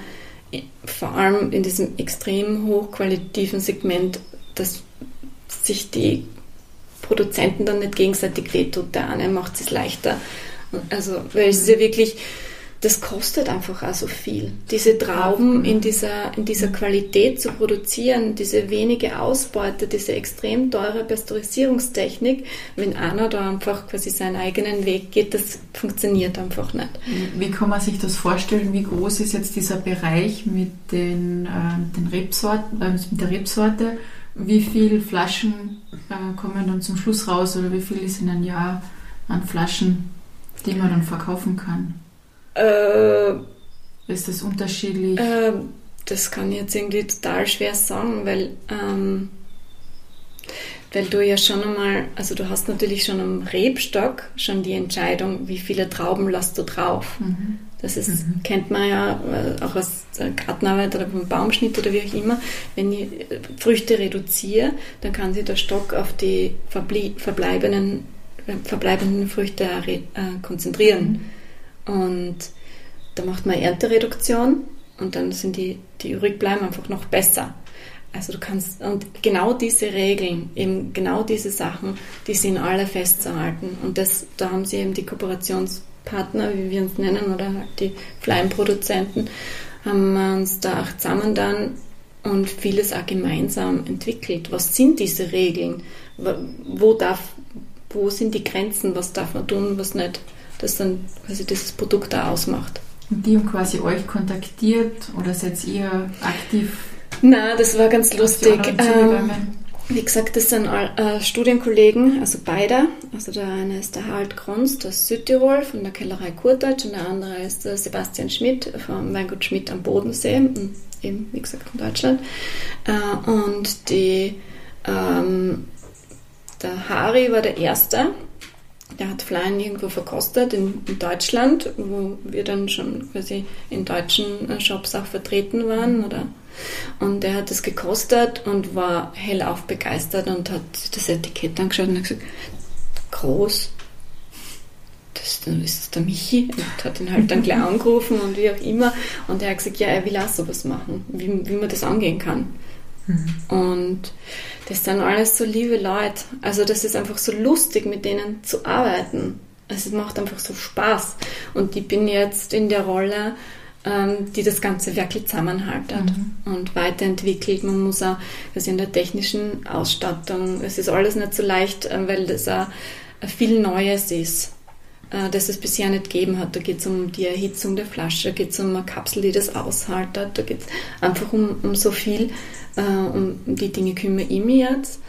vor allem in diesem extrem hochqualitativen Segment, dass sich die Produzenten dann nicht gegenseitig wehtut. Der eine macht es leichter. Also, weil es ist ja wirklich, das kostet einfach auch so viel. Diese Trauben in dieser, in dieser Qualität zu produzieren, diese wenige Ausbeute, diese extrem teure Pasteurisierungstechnik, wenn einer da einfach quasi seinen eigenen Weg geht, das funktioniert einfach nicht. Wie kann man sich das vorstellen? Wie groß ist jetzt dieser Bereich mit den, äh, den Rebsorten, äh, mit der Rebsorte? Wie viele Flaschen äh, kommen dann zum Schluss raus oder wie viel ist in einem Jahr an Flaschen, die man dann verkaufen kann? Äh, ist das unterschiedlich? Äh, das kann ich jetzt irgendwie total schwer sagen, weil, ähm, weil du ja schon einmal, also du hast natürlich schon am Rebstock schon die Entscheidung, wie viele Trauben lässt du drauf. Mhm. Das ist, mhm. kennt man ja äh, auch aus Gartenarbeit oder beim Baumschnitt oder wie auch immer. Wenn ich äh, Früchte reduziere, dann kann sich der Stock auf die verbleibenden, äh, verbleibenden Früchte konzentrieren. Mhm. Und da macht man Erntereduktion und dann sind die, die übrig bleiben, einfach noch besser. Also du kannst, und genau diese Regeln, eben genau diese Sachen, die sind alle festzuhalten. Und das, da haben sie eben die Kooperationspartner, wie wir uns nennen, oder halt die Fleimproduzenten, haben wir uns da auch zusammen dann und vieles auch gemeinsam entwickelt. Was sind diese Regeln? Wo darf, wo sind die Grenzen? Was darf man tun, was nicht? Das dann quasi dieses Produkt da ausmacht. Und die haben quasi euch kontaktiert oder seid ihr aktiv? Na, das war ganz lustig. Ähm, wie gesagt, das sind äh, Studienkollegen, also beide. Also der eine ist der Harald Kronst aus Südtirol von der Kellerei Kurdeutsch und der andere ist der Sebastian Schmidt vom Weingut Schmidt am Bodensee, eben wie gesagt in Deutschland. Äh, und die, ähm, der Hari war der Erste, der hat Flyern irgendwo verkostet in, in, Deutschland, wo wir dann schon quasi in deutschen äh, Shops auch vertreten waren. Oder, und der hat das gekostet und war hellauf begeistert und hat das Etikett angeschaut und hat gesagt, groß, das, ist das der Michi und hat ihn halt dann gleich angerufen und wie auch immer. Und er hat gesagt, ja, er will auch sowas machen, wie, wie man das angehen kann. Mhm. Und das sind alles so liebe Leute. Also das ist einfach so lustig, mit denen zu arbeiten. Also es macht einfach so Spaß. Und ich bin jetzt in der Rolle, ähm, die das Ganze wirklich zusammenhaltet mhm. und weiterentwickelt. Man muss auch, also in der technischen Ausstattung, es ist alles nicht so leicht, äh, weil das auch viel Neues ist äh, das es bisher nicht gegeben hat. Da geht es um die Erhitzung der Flasche, da geht es um eine Kapsel, die das aushaltet, da geht es einfach um, um so viel, äh, um die Dinge kümmere ich mich jetzt.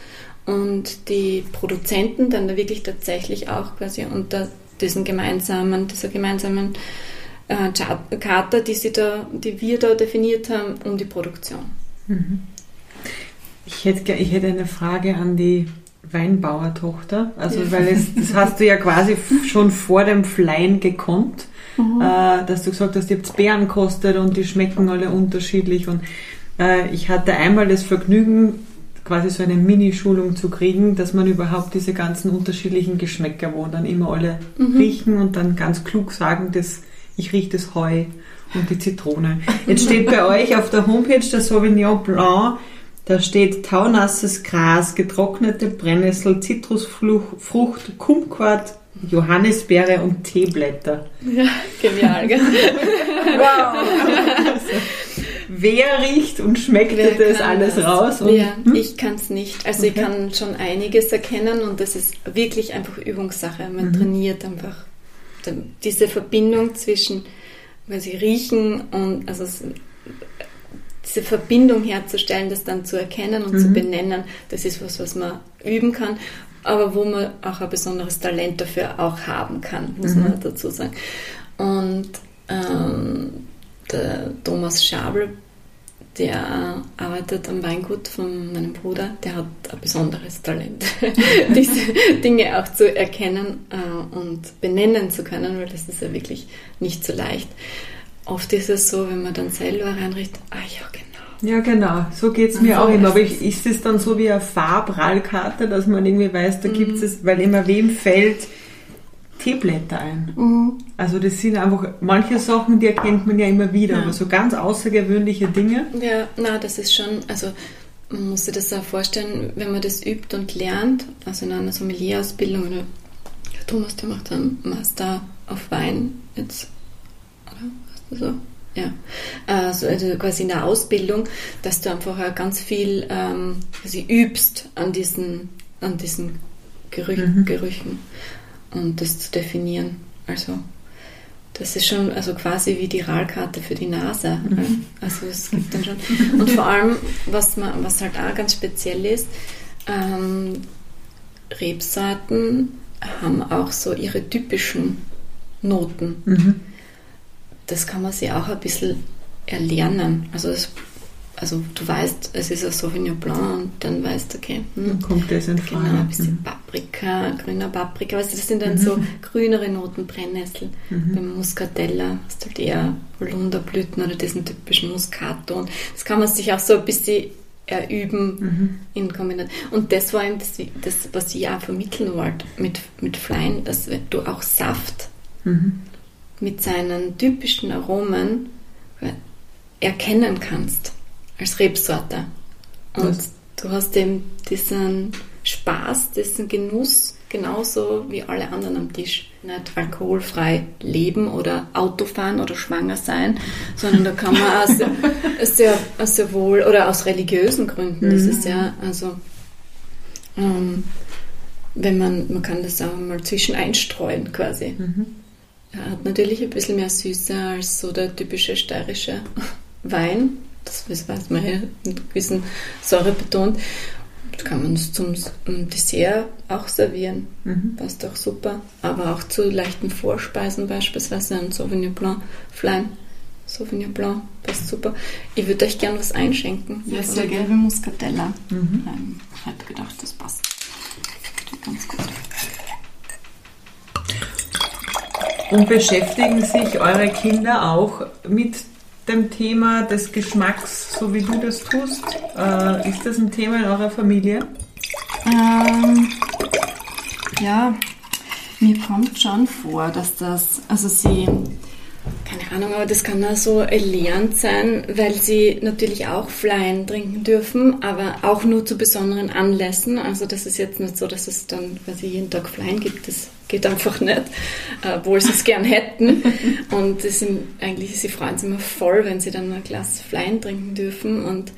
Und die Produzenten dann da wirklich tatsächlich auch quasi unter diesen gemeinsamen, dieser gemeinsamen äh, Charta, die, sie da, die wir da definiert haben, um die Produktion. Mhm. Ich hätte, ich hätte eine Frage an die Weinbauertochter. Also, ja. weil es, das hast du ja quasi schon vor dem Fleien gekonnt, mhm. äh, dass du gesagt hast, ihr habt Beeren kostet und die schmecken alle unterschiedlich und äh, ich hatte einmal das Vergnügen, quasi so eine Mini-Schulung zu kriegen, dass man überhaupt diese ganzen unterschiedlichen Geschmäcker, wo dann immer alle mhm. riechen und dann ganz klug sagen, dass ich rieche das Heu und die Zitrone. Jetzt steht bei euch auf der Homepage der Sauvignon Blanc, da steht taunasses Gras, getrocknete Brennnessel, Zitrusfrucht, Kumquat, Johannisbeere und Teeblätter. Ja, genial, gell? wow! wer riecht und schmeckt wer das alles das? raus? Und, ja, hm? ich kann es nicht. Also okay. ich kann schon einiges erkennen und das ist wirklich einfach Übungssache. Man mhm. trainiert einfach diese Verbindung zwischen, weil sie riechen und also diese Verbindung herzustellen, das dann zu erkennen und mhm. zu benennen, das ist was, was man üben kann, aber wo man auch ein besonderes Talent dafür auch haben kann, muss mhm. man dazu sagen. Und ähm, der Thomas Schabel, der arbeitet am Weingut von meinem Bruder, der hat ein besonderes Talent, diese Dinge auch zu erkennen äh, und benennen zu können, weil das ist ja wirklich nicht so leicht. Oft ist es so, wenn man dann selber reinricht, ah ja, genau. Ja, genau. So geht es mir auch immer. Aber ich, ist es dann so wie eine Farbrallkarte, dass man irgendwie weiß, da mhm. gibt es, weil immer wem fällt Teeblätter ein. Mhm. Also das sind einfach manche Sachen, die erkennt man ja immer wieder, ja. aber so ganz außergewöhnliche Dinge. Ja, na, das ist schon, also man muss sich das auch vorstellen, wenn man das übt und lernt, also in einer Sommelier-Ausbildung oder Thomas, der macht einen Master auf Wein jetzt, also, also quasi in der Ausbildung, dass du einfach ganz viel ähm, quasi übst an diesen, an diesen Gerüchen, mhm. Gerüchen und das zu definieren. Also das ist schon also quasi wie die RAL-Karte für die Nase. Mhm. Also es gibt dann schon. Und vor allem, was, man, was halt auch ganz speziell ist, ähm, Rebsorten haben auch so ihre typischen Noten. Mhm. Das kann man sich auch ein bisschen erlernen. Also das also du weißt, es ist ein Sauvignon Blanc und dann weißt du, okay, hm, dann kommt das in Frage. Genau, ein bisschen mhm. Paprika, grüner Paprika, weißt du, das sind dann mhm. so grünere Noten, Brennnessel. Mhm. Beim Muscatella hast du halt eher Holunderblüten oder diesen typischen Muskatton. Das kann man sich auch so ein bisschen erüben mhm. in Kombination. Und das war eben das, das, was ich auch vermitteln wollte mit, mit Flein, dass du auch Saft mhm. Mit seinen typischen Aromen erkennen kannst als Rebsorte. Und Was? du hast eben diesen Spaß, diesen Genuss genauso wie alle anderen am Tisch. Nicht alkoholfrei leben oder Autofahren oder schwanger sein, sondern da kann man auch sehr, sehr, sehr wohl oder aus religiösen Gründen. Das ist ja, also, ähm, wenn man, man kann das auch mal zwischen einstreuen quasi. Mhm. Er hat natürlich ein bisschen mehr Süße als so der typische steirische Wein, das weiß man ja, mit gewissen Säure betont. Das kann man zum Dessert auch servieren. Mhm. Passt auch super. Aber auch zu leichten Vorspeisen beispielsweise ein Sauvignon Blanc, Flein. Sauvignon Blanc passt super. Ich würde euch gerne was einschenken. Ja, sehr gelbe Muscatella. Mhm. Ähm, ich hätte gedacht, das passt. Ganz gut. Und beschäftigen sich eure Kinder auch mit dem Thema des Geschmacks, so wie du das tust? Äh, ist das ein Thema in eurer Familie? Ähm, ja, mir kommt schon vor, dass das, also sie, keine Ahnung, aber das kann auch so erlernt sein, weil sie natürlich auch Fleien trinken dürfen, aber auch nur zu besonderen Anlässen. Also das ist jetzt nicht so, dass es dann quasi jeden Tag Fleien gibt. Das geht einfach nicht, äh, obwohl sie es gern hätten. Und sind, eigentlich, sie freuen sich immer voll, wenn sie dann ein Glas Flein trinken dürfen. Und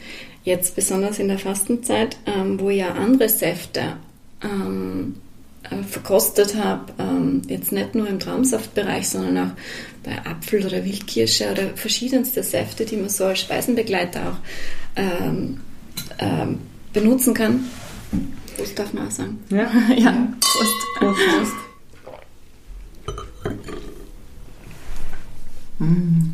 jetzt besonders in der Fastenzeit, ähm, wo ja andere Säfte ähm, äh, verkostet habe, ähm, jetzt nicht nur im Traumsaftbereich, sondern auch bei Apfel oder Wildkirsche oder verschiedenste Säfte, die man so als Speisenbegleiter auch ähm, ähm, benutzen kann. Prost darf man auch sagen. Ja, ja. Prost. Prost. Prost. Mm.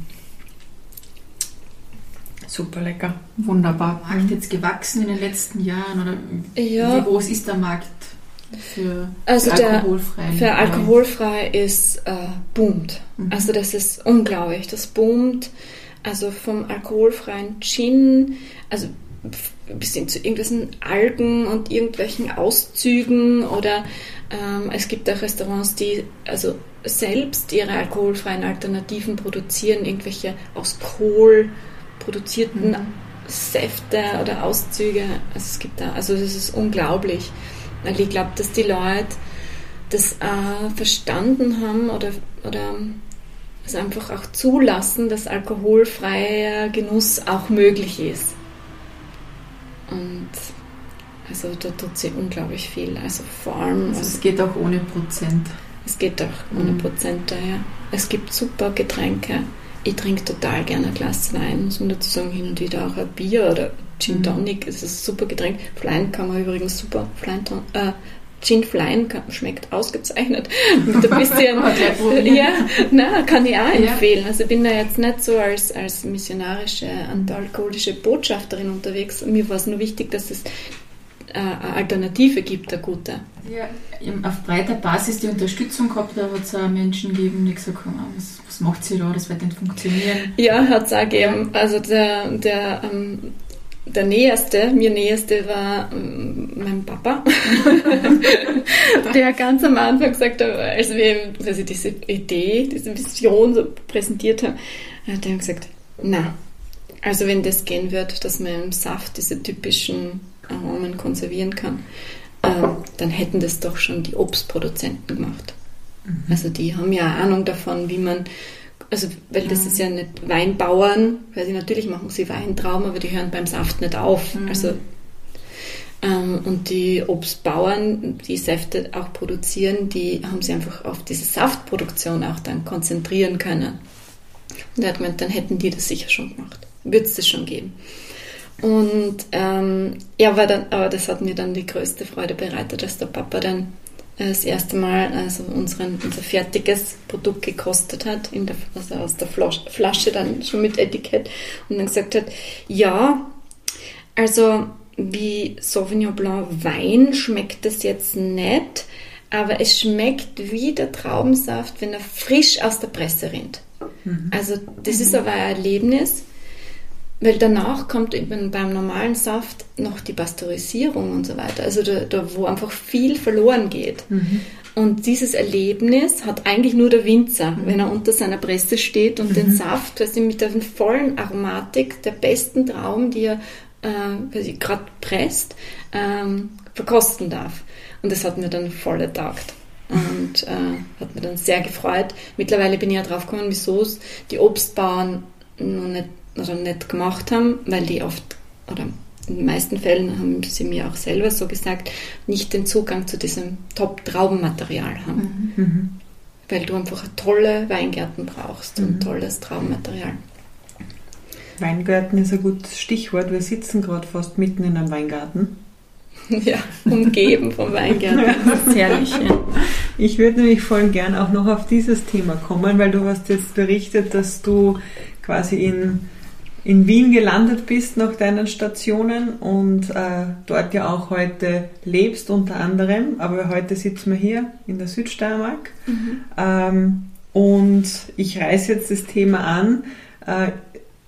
Super lecker. Wunderbar. Markt jetzt gewachsen in den letzten Jahren oder ja. wie groß ist der Markt für, also für alkoholfrei? Für alkoholfrei ist äh, boomt. Mhm. Also das ist unglaublich. Das boomt. Also vom alkoholfreien Gin, also bis hin zu irgendwelchen Algen und irgendwelchen Auszügen oder ähm, es gibt auch Restaurants, die also selbst ihre alkoholfreien Alternativen produzieren, irgendwelche aus Kohl produzierten mhm. Säfte oder Auszüge. Also es gibt da, also das ist unglaublich. Weil ich glaube, dass die Leute das äh, verstanden haben oder, oder es einfach auch zulassen, dass alkoholfreier Genuss auch möglich ist. Und also da tut sie unglaublich viel. Also vor allem. Also es geht auch ohne Prozent. Es geht auch ohne mhm. Prozent daher. Es gibt super Getränke. Ich trinke total gerne ein Glas Wein, muss man dazu sagen, hin und wieder auch ein Bier oder Gin mhm. Tonic. Es ist ein super Getränk. Flein kann man übrigens super. Flein, äh, Gin Flein schmeckt ausgezeichnet. Mit ein bisschen, ja, na, kann ich auch empfehlen. Also ich bin da jetzt nicht so als, als missionarische antialkoholische Botschafterin unterwegs. Mir war es nur wichtig, dass es äh, eine Alternative gibt, eine gute. Ja, auf breiter Basis die Unterstützung gehabt, da hat es auch Menschen gegeben, die gesagt haben, was, was macht sie da, das wird nicht funktionieren. Ja, hat es auch gegeben. Also der, der, ähm, der Näherste, mir Näherste war ähm, mein Papa, der ganz am Anfang gesagt hat, als wir also diese Idee, diese Vision so präsentiert haben, hat er gesagt, na, also wenn das gehen wird, dass man im Saft diese typischen Aromen konservieren kann, ähm, dann hätten das doch schon die Obstproduzenten gemacht. Mhm. Also die haben ja Ahnung davon, wie man also weil das ist ja nicht Weinbauern, weil sie natürlich machen sie Weintrauben, aber die hören beim Saft nicht auf. Mhm. Also ähm, und die Obstbauern, die Säfte auch produzieren, die haben sich einfach auf diese Saftproduktion auch dann konzentrieren können. Und er hat gemeint, dann hätten die das sicher schon gemacht. Wird es das schon geben. Und ähm, ja, war dann, aber das hat mir dann die größte Freude bereitet, dass der Papa dann das erste Mal also unseren, unser fertiges Produkt gekostet hat, in der, also aus der Flasche dann schon mit Etikett und dann gesagt hat, ja, also wie Sauvignon Blanc Wein schmeckt das jetzt nicht, aber es schmeckt wie der Traubensaft, wenn er frisch aus der Presse rinnt. Mhm. Also das ist aber ein Erlebnis, weil danach kommt eben beim normalen Saft noch die Pasteurisierung und so weiter, also da, da wo einfach viel verloren geht. Mhm. Und dieses Erlebnis hat eigentlich nur der Winzer, mhm. wenn er unter seiner Presse steht und mhm. den Saft, also mit der vollen Aromatik der besten Trauben, die er äh, gerade presst, ähm, verkosten darf. Und das hat mir dann voll ertaugt. Und äh, hat mir dann sehr gefreut. Mittlerweile bin ich ja drauf gekommen, wieso es die Obstbauern noch nicht, oder nicht gemacht haben, weil die oft, oder in den meisten Fällen haben sie mir auch selber so gesagt, nicht den Zugang zu diesem Top-Traubenmaterial haben. Mhm. mhm. Weil du einfach tolle Weingärten brauchst mhm. und tolles Traubenmaterial. Weingarten ist ein gutes Stichwort. Wir sitzen gerade fast mitten in einem Weingarten. Ja, umgeben vom Weingarten. Das ist herrlich. Ja. Ich würde nämlich voll gern auch noch auf dieses Thema kommen, weil du hast jetzt berichtet, dass du quasi in, in Wien gelandet bist nach deinen Stationen und äh, dort ja auch heute lebst unter anderem. Aber heute sitzen wir hier in der Südsteiermark. Mhm. Ähm, und ich reiße jetzt das Thema an. Äh,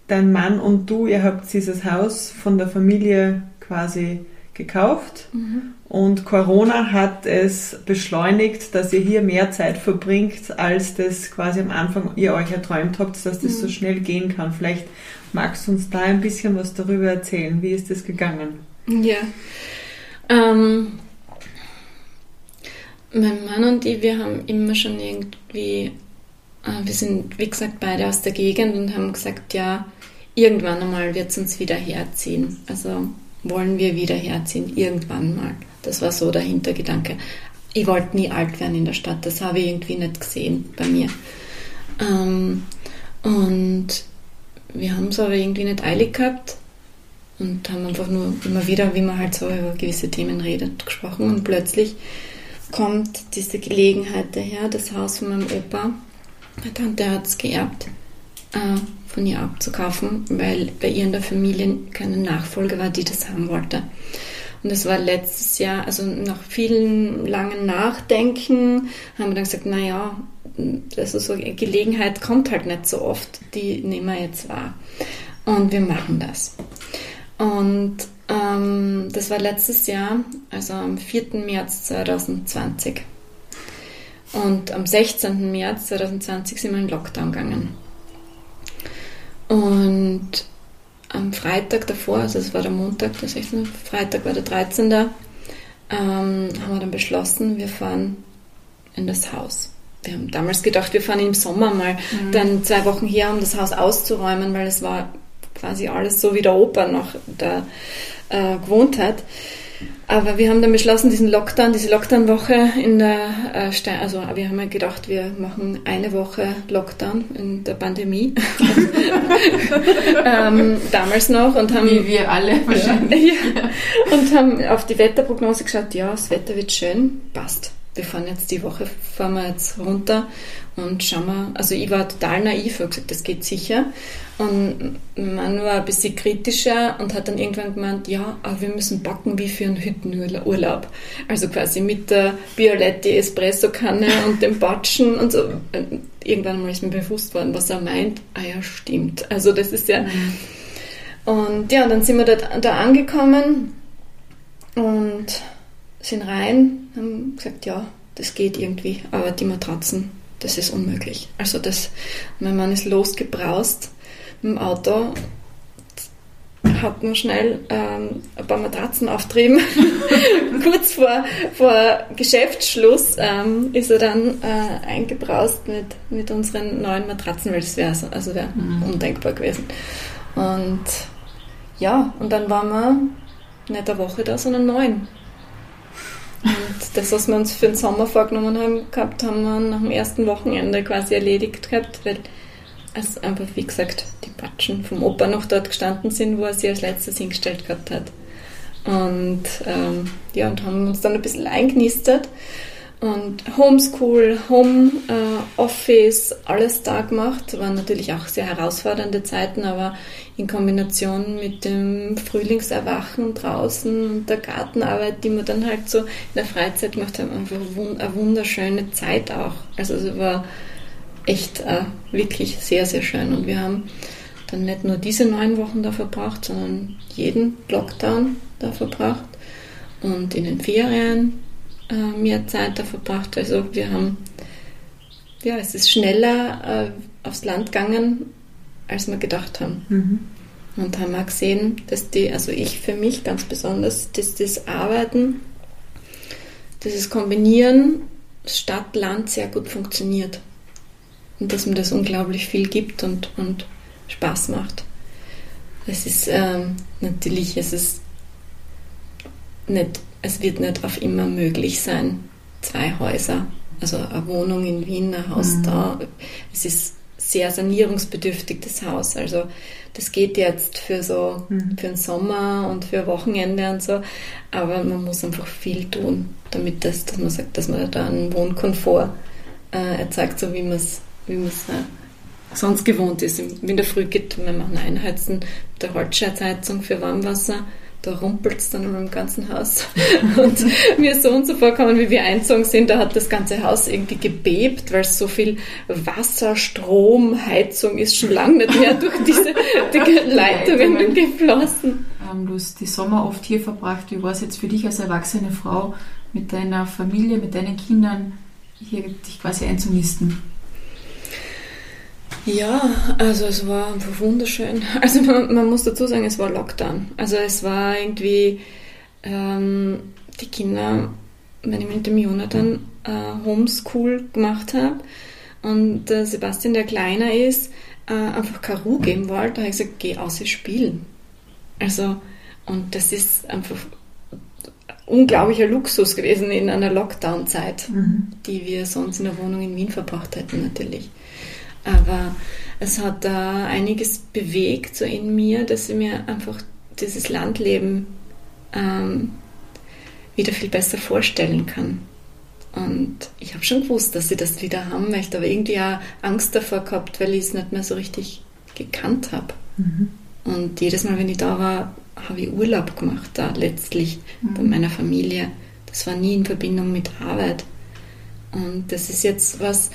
dein Mann und du, ihr habt dieses Haus von der Familie quasi gekauft mhm. und Corona hat es beschleunigt, dass ihr hier mehr Zeit verbringt, als das quasi am Anfang ihr euch erträumt habt, dass das mhm. so schnell gehen kann. Vielleicht magst du uns da ein bisschen was darüber erzählen. Wie ist das gegangen? Ja. Ähm, mein Mann und ich, wir haben immer schon irgendwie, äh, wir sind wie gesagt beide aus der Gegend und haben gesagt, ja, irgendwann einmal wird es uns wieder herziehen. Also wollen wir wieder herziehen, irgendwann mal. Das war so der Hintergedanke. Ich wollte nie alt werden in der Stadt, das habe ich irgendwie nicht gesehen bei mir. Ähm, und wir haben es aber irgendwie nicht eilig gehabt und haben einfach nur immer wieder, wie man halt so über gewisse Themen redet, gesprochen und plötzlich kommt diese Gelegenheit daher, das Haus von meinem Opa. Meine Tante hat es geerbt äh, von ihr abzukaufen, weil bei ihr in der Familie keine Nachfolge war, die das haben wollte. Und das war letztes Jahr, also nach vielen langen Nachdenken, haben wir dann gesagt, naja, also so eine Gelegenheit kommt halt nicht so oft, die nehmen wir jetzt wahr. Und wir machen das. Und ähm, das war letztes Jahr, also am 4. März 2020. Und am 16. März 2020 sind wir in Lockdown gegangen. Und am Freitag davor, also es war der Montag, der 16. Freitag war der 13. Ähm, haben wir dann beschlossen, wir fahren in das Haus. Wir haben damals gedacht, wir fahren im Sommer mal mhm. dann zwei Wochen her, um das Haus auszuräumen, weil es war quasi alles so, wie der Opa noch da äh, gewohnt hat. Aber wir haben dann beschlossen, diesen Lockdown, diese Lockdown-Woche in der äh, Stein, also wir haben ja gedacht, wir machen eine Woche Lockdown in der Pandemie. ähm, damals noch und haben. Wie wir alle wahrscheinlich. Ja, und haben auf die Wetterprognose geschaut, ja, das Wetter wird schön, passt. Wir fahren jetzt die Woche, fahren wir jetzt runter und schauen wir, also ich war total naiv, habe gesagt, das geht sicher. Und man war ein bisschen kritischer und hat dann irgendwann gemeint, ja, aber wir müssen backen wie für einen Hüttenurlaub. Also quasi mit der Bioletti Espresso-Kanne und dem Batschen und so. Irgendwann mal ist mir bewusst worden, was er meint. Ah ja, stimmt. Also das ist ja... Mhm. Und ja, dann sind wir da, da angekommen und sind rein, haben gesagt, ja, das geht irgendwie, aber die Matratzen das ist unmöglich. Also das, mein Mann ist losgebraust im Auto, hat man schnell ähm, ein paar Matratzen auftrieben. Kurz vor, vor Geschäftsschluss ähm, ist er dann äh, eingebraust mit, mit unseren neuen Matratzen, weil das wäre also wär mhm. undenkbar gewesen. Und ja, und dann waren wir nicht eine Woche da, sondern neun. Und das, was wir uns für den Sommer vorgenommen haben, gehabt, haben wir nach dem ersten Wochenende quasi erledigt gehabt, weil es einfach, wie gesagt, die Patschen vom Opa noch dort gestanden sind, wo er sie als letztes hingestellt gehabt hat. Und ähm, ja, und haben uns dann ein bisschen eingenistert und Homeschool, Home äh, Office, alles da gemacht. Waren natürlich auch sehr herausfordernde Zeiten, aber in Kombination mit dem Frühlingserwachen draußen und der Gartenarbeit, die wir dann halt so in der Freizeit gemacht haben, einfach eine wunderschöne Zeit auch. Also es war echt äh, wirklich sehr, sehr schön. Und wir haben dann nicht nur diese neun Wochen da verbracht, sondern jeden Lockdown da verbracht und in den Ferien äh, mehr Zeit da verbracht. Also wir haben, ja, es ist schneller äh, aufs Land gegangen, als wir gedacht haben. Mhm. Und haben auch gesehen, dass die, also ich für mich ganz besonders, dass das Arbeiten, dieses Kombinieren Stadt-Land sehr gut funktioniert. Und dass mir das unglaublich viel gibt und, und Spaß macht. Es ist ähm, natürlich, es ist nicht es wird nicht auf immer möglich sein, zwei Häuser, also eine Wohnung in Wien, ein Haus mhm. da. Es ist sehr sanierungsbedürftig, das Haus. Also das geht jetzt für so mhm. für den Sommer und für Wochenende und so, aber man muss einfach viel tun, damit das, dass man sagt, dass man da einen Wohnkomfort äh, erzeugt, so wie man es wie äh, sonst gewohnt ist. In der Früh geht, man einheizen, der Holzscherzheizung für Warmwasser da rumpelt es dann im ganzen Haus. Und mir so und so vorkommen, wie wir einzogen sind, da hat das ganze Haus irgendwie gebebt, weil so viel Wasser, Strom, Heizung ist schon lange nicht mehr durch diese die Leitungen geflossen. Ähm, du hast die Sommer oft hier verbracht. Wie war es jetzt für dich als erwachsene Frau mit deiner Familie, mit deinen Kindern, hier dich quasi einzunisten? Ja, also es war einfach wunderschön. Also man, man, muss dazu sagen, es war Lockdown. Also es war irgendwie ähm, die Kinder, wenn ich mit dem Jonathan äh, Homeschool gemacht habe und äh, Sebastian, der kleiner ist, äh, einfach keine Ruhe geben wollte, habe ich gesagt, geh aus spielen. Also, und das ist einfach unglaublicher Luxus gewesen in einer Lockdown-Zeit, mhm. die wir sonst in der Wohnung in Wien verbracht hätten natürlich. Aber es hat da einiges bewegt so in mir, dass ich mir einfach dieses Landleben ähm, wieder viel besser vorstellen kann. Und ich habe schon gewusst, dass ich das wieder haben möchte, aber irgendwie auch Angst davor gehabt, weil ich es nicht mehr so richtig gekannt habe. Mhm. Und jedes Mal, wenn ich da war, habe ich Urlaub gemacht, da letztlich mhm. bei meiner Familie. Das war nie in Verbindung mit Arbeit. Und das ist jetzt was,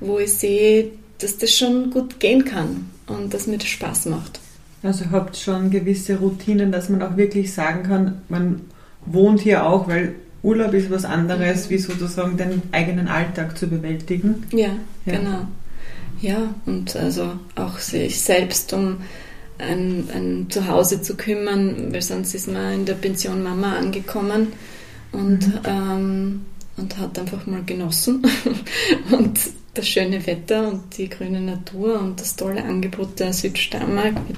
wo ich sehe, dass das schon gut gehen kann und dass mir das Spaß macht. Also habt schon gewisse Routinen, dass man auch wirklich sagen kann, man wohnt hier auch, weil Urlaub ist was anderes, wie sozusagen den eigenen Alltag zu bewältigen. Ja, ja. genau. Ja, und also auch sich selbst um ein, ein Zuhause zu kümmern, weil sonst ist man in der Pension Mama angekommen und, mhm. ähm, und hat einfach mal genossen. und das schöne Wetter und die grüne Natur und das tolle Angebot der Südsteiermark mit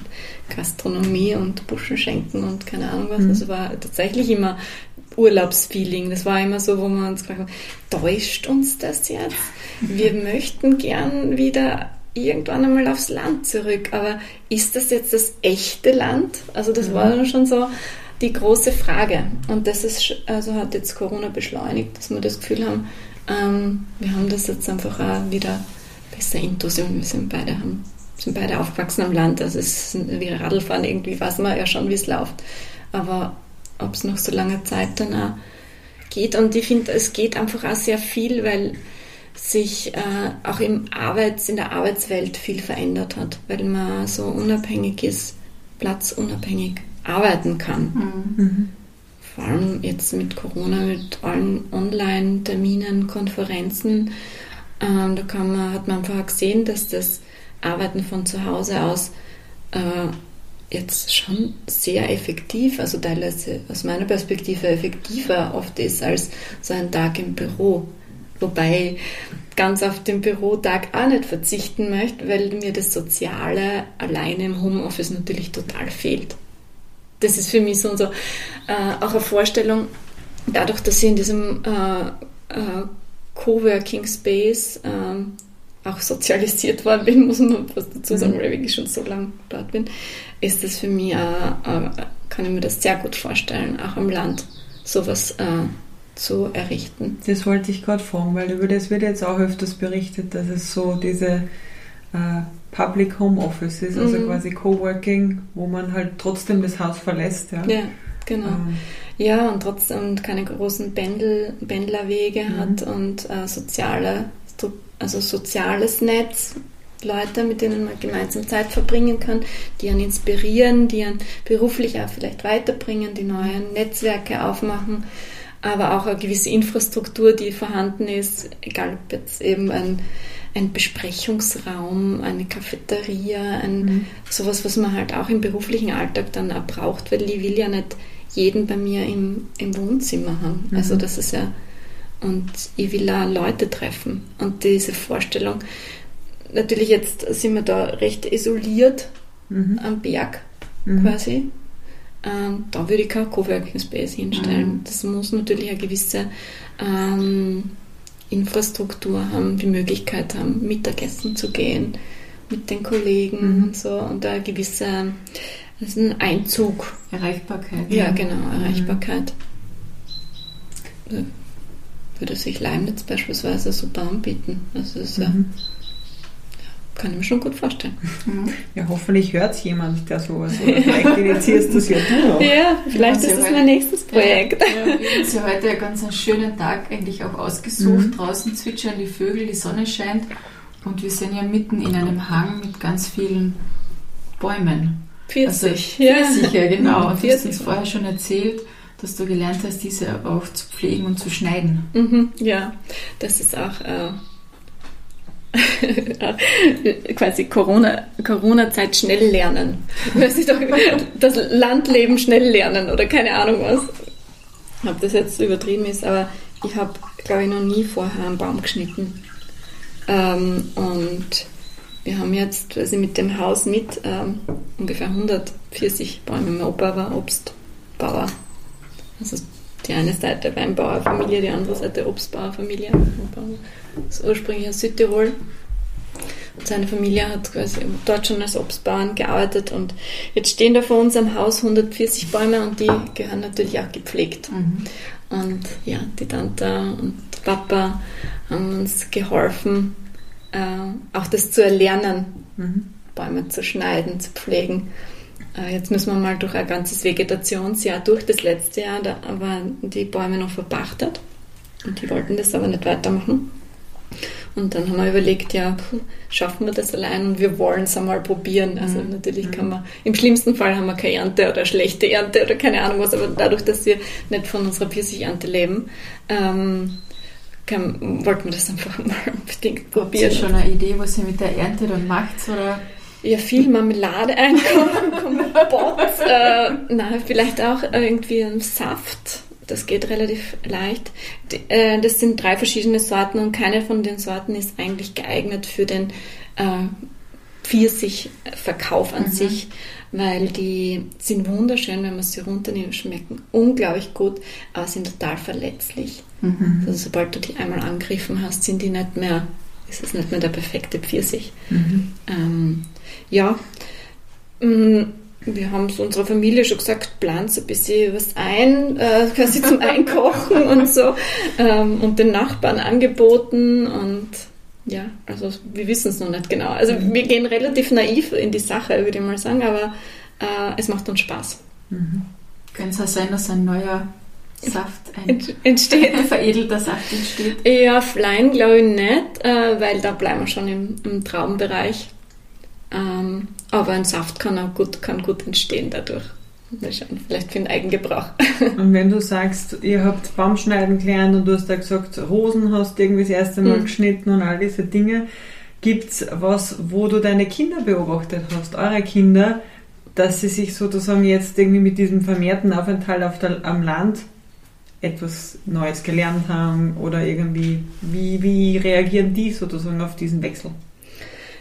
Gastronomie und Buschenschenken und keine Ahnung was. Mhm. Also war tatsächlich immer Urlaubsfeeling. Das war immer so, wo man uns gefragt hat, täuscht uns das jetzt? Wir möchten gern wieder irgendwann einmal aufs Land zurück, aber ist das jetzt das echte Land? Also das mhm. war dann schon so die große Frage. Und das ist, also hat jetzt Corona beschleunigt, dass wir das Gefühl haben, ähm, wir haben das jetzt einfach auch wieder besser intus. Wir sind beide, haben, sind beide aufgewachsen am Land. Also es ist wie Radlfahren, irgendwie weiß man ja schon, wie es läuft. Aber ob es noch so lange Zeit dann auch geht. Und ich finde, es geht einfach auch sehr viel, weil sich äh, auch im Arbeits-, in der Arbeitswelt viel verändert hat, weil man so unabhängig ist, platzunabhängig arbeiten kann. Mhm vor allem jetzt mit Corona, mit allen Online-Terminen, Konferenzen, ähm, da man, hat man einfach gesehen, dass das Arbeiten von zu Hause aus äh, jetzt schon sehr effektiv, also teilweise aus meiner Perspektive effektiver oft ist als so ein Tag im Büro. Wobei ich ganz auf den Bürotag auch nicht verzichten möchte, weil mir das Soziale alleine im Homeoffice natürlich total fehlt. Das ist für mich so, und so äh, auch eine Vorstellung, dadurch, dass ich in diesem äh, äh, Coworking Space ähm, auch sozialisiert worden bin, muss man was dazu sagen, mhm. weil ich schon so lange dort bin, ist das für mich, äh, äh, kann ich mir das sehr gut vorstellen, auch im Land sowas äh, zu errichten. Das wollte ich gerade fragen, weil über das wird jetzt auch öfters berichtet, dass es so diese Public Home Office ist, also mhm. quasi Coworking, wo man halt trotzdem das Haus verlässt. Ja, ja genau. Ähm. Ja, und trotzdem keine großen Pendel, Pendlerwege mhm. hat und äh, soziale also soziales Netz, Leute, mit denen man gemeinsam Zeit verbringen kann, die einen inspirieren, die einen beruflich auch vielleicht weiterbringen, die neue Netzwerke aufmachen, aber auch eine gewisse Infrastruktur, die vorhanden ist, egal ob jetzt eben ein, ein Besprechungsraum, eine Cafeteria, ein, mhm. sowas, was man halt auch im beruflichen Alltag dann auch braucht, weil ich will ja nicht jeden bei mir im, im Wohnzimmer haben. Mhm. Also das ist ja und ich will auch Leute treffen. Und diese Vorstellung, natürlich jetzt sind wir da recht isoliert mhm. am Berg mhm. quasi. Ähm, da würde ich kein Coworking Space hinstellen. Mhm. Das muss natürlich eine gewisse ähm, Infrastruktur haben, die Möglichkeit haben, Mittagessen zu gehen mit den Kollegen mhm. und so und eine gewisse ist ein Einzug. Erreichbarkeit. Ja, genau, Erreichbarkeit. Mhm würde sich Leibniz beispielsweise super anbieten. Also das ja, mhm. Kann ich mir schon gut vorstellen. Ja, hoffentlich hört es jemand, der sowas oder vielleicht initiierst du es ja du noch. Ja, vielleicht ist das mein nächstes Projekt. Ja, ja, wir haben ja heute einen ganz schönen Tag eigentlich auch ausgesucht. Mhm. Draußen zwitschern die Vögel, die Sonne scheint und wir sind ja mitten in einem Hang mit ganz vielen Bäumen. Pfirsich. Also, ja. Pfirsiche, genau. Und du hast uns vorher schon erzählt, dass du gelernt hast, diese auch zu pflegen und zu schneiden. Mhm, ja, das ist auch äh, quasi Corona, Corona-Zeit schnell lernen. das Landleben schnell lernen oder keine Ahnung was. Ob das jetzt übertrieben ist, aber ich habe, glaube ich, noch nie vorher einen Baum geschnitten. Ähm, und wir haben jetzt, also mit dem Haus mit, ähm, ungefähr 140 Bäume. Mein Opa war Obstbauer also die eine Seite Weinbauerfamilie, die andere Seite Obstbauerfamilie. Das ist ursprünglich aus Südtirol. Und seine Familie hat quasi dort schon als Obstbauern gearbeitet und jetzt stehen da vor unserem Haus 140 Bäume und die gehören natürlich auch gepflegt. Mhm. Und ja, die Tante und Papa haben uns geholfen, äh, auch das zu erlernen, mhm. Bäume zu schneiden, zu pflegen. Äh, jetzt müssen wir mal durch ein ganzes Vegetationsjahr durch. Das letzte Jahr da waren die Bäume noch verpachtet und die wollten das aber nicht weitermachen. Und dann haben wir überlegt, ja, schaffen wir das allein und wir wollen es einmal probieren. Also mhm. natürlich kann man, im schlimmsten Fall haben wir keine Ernte oder schlechte Ernte oder keine Ahnung was, aber dadurch, dass wir nicht von unserer Pfirsichernte leben, ähm, kann, wollten wir das einfach mal unbedingt probieren. Habt ihr schon eine Idee, was ihr mit der Ernte dann macht? Oder? Ja, viel Marmelade einkochen, Kompott, äh, na, vielleicht auch irgendwie einen Saft. Das geht relativ leicht. Äh, das sind drei verschiedene Sorten und keine von den Sorten ist eigentlich geeignet für den äh, Pfirsich-Verkauf an mhm. sich, weil die sind wunderschön, wenn man sie runternehmen, schmecken unglaublich gut, aber sind total verletzlich. Mhm. Also sobald du die einmal angegriffen hast, sind die nicht mehr ist es nicht mehr der perfekte Pfirsich. Mhm. Ähm, ja, mm, wir haben es unserer Familie schon gesagt, plant ein bisschen was ein, äh, quasi zum Einkochen und so, ähm, und den Nachbarn angeboten und ja, also wir wissen es noch nicht genau. Also mhm. wir gehen relativ naiv in die Sache, würde ich mal sagen, aber äh, es macht uns Spaß. Mhm. Könnte es auch sein, dass ein neuer Saft ein, entsteht. Ein veredelter Saft entsteht? Ja, Flein glaube ich nicht, äh, weil da bleiben wir schon im, im Traumbereich. Ähm, aber ein Saft kann auch gut, kann gut entstehen dadurch. Vielleicht für den Eigengebrauch. Und wenn du sagst, ihr habt Baumschneiden gelernt und du hast da gesagt, Rosen hast du irgendwie das erste Mal mhm. geschnitten und all diese Dinge, gibt es was, wo du deine Kinder beobachtet hast, eure Kinder, dass sie sich sozusagen jetzt irgendwie mit diesem vermehrten Aufenthalt auf der, am Land etwas Neues gelernt haben oder irgendwie, wie, wie reagieren die sozusagen auf diesen Wechsel?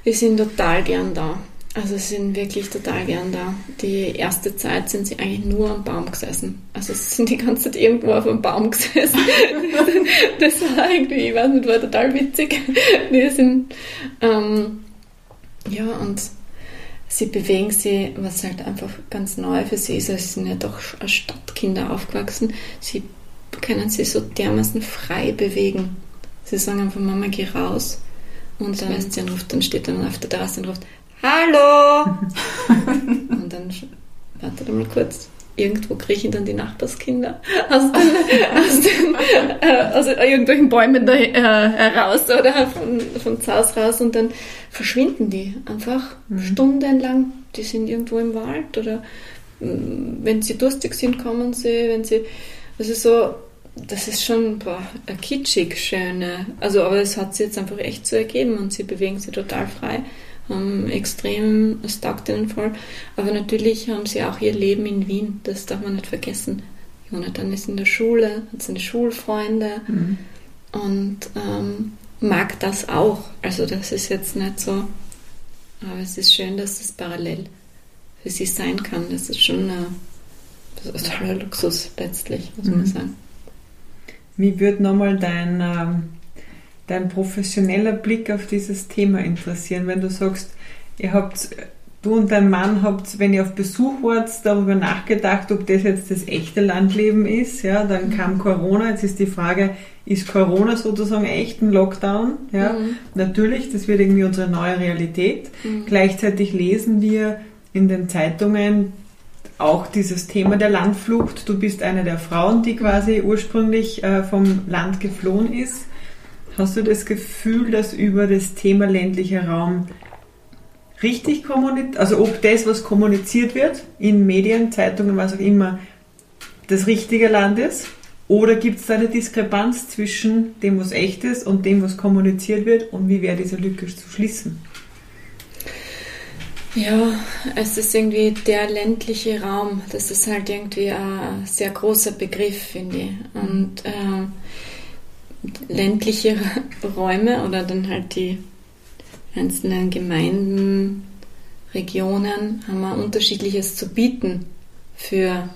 Wir sind total gern da. Also sie sind wirklich total gern da. Die erste Zeit sind sie eigentlich nur am Baum gesessen. Also sie sind die ganze Zeit irgendwo auf einem Baum gesessen. das war irgendwie, ich weiß nicht, war total witzig. Wir sind, ähm, ja, und sie bewegen sich, was halt einfach ganz neu für sie ist. Sie sind ja doch als Stadtkinder aufgewachsen. Sie können sich so dermaßen frei bewegen. Sie sagen einfach, Mama, geh raus. Und sie ruft, dann steht dann auf der Terrasse und ruft, Hallo! und dann wartet er mal kurz. Irgendwo kriechen dann die Nachbarskinder aus, den, aus, den, äh, aus irgendwelchen Bäumen da, äh, heraus oder von, vom Haus raus und dann verschwinden die einfach mhm. stundenlang. Die sind irgendwo im Wald oder mm, wenn sie durstig sind, kommen sie, wenn sie, also so, das ist schon boah, eine kitschig schöne, also aber es hat sich jetzt einfach echt so ergeben und sie bewegen sich total frei haben extrem, es taugt ihnen voll. Aber natürlich haben sie auch ihr Leben in Wien, das darf man nicht vergessen. Jonathan ist in der Schule, hat seine Schulfreunde mhm. und ähm, mag das auch. Also das ist jetzt nicht so, aber es ist schön, dass das parallel für sie sein kann. Das ist schon ein, totaler Luxus letztlich, muss mhm. man sagen. Wie wird nochmal dein ähm, dein professioneller Blick auf dieses Thema interessieren, wenn du sagst, ihr habt, du und dein Mann habt, wenn ihr auf Besuch wart, darüber nachgedacht, ob das jetzt das echte Landleben ist, ja, dann mhm. kam Corona, jetzt ist die Frage, ist Corona sozusagen echt ein Lockdown, ja, mhm. natürlich, das wird irgendwie unsere neue Realität. Mhm. Gleichzeitig lesen wir in den Zeitungen, auch dieses Thema der Landflucht. Du bist eine der Frauen, die quasi ursprünglich äh, vom Land geflohen ist. Hast du das Gefühl, dass über das Thema ländlicher Raum richtig kommuniziert, also ob das, was kommuniziert wird in Medien, Zeitungen, was auch immer, das richtige Land ist? Oder gibt es da eine Diskrepanz zwischen dem, was echt ist und dem, was kommuniziert wird? Und wie wäre diese Lücke zu schließen? Ja, es ist irgendwie der ländliche Raum. Das ist halt irgendwie ein sehr großer Begriff, finde ich. Und äh, ländliche Räume oder dann halt die einzelnen Gemeinden, Regionen haben wir unterschiedliches zu bieten für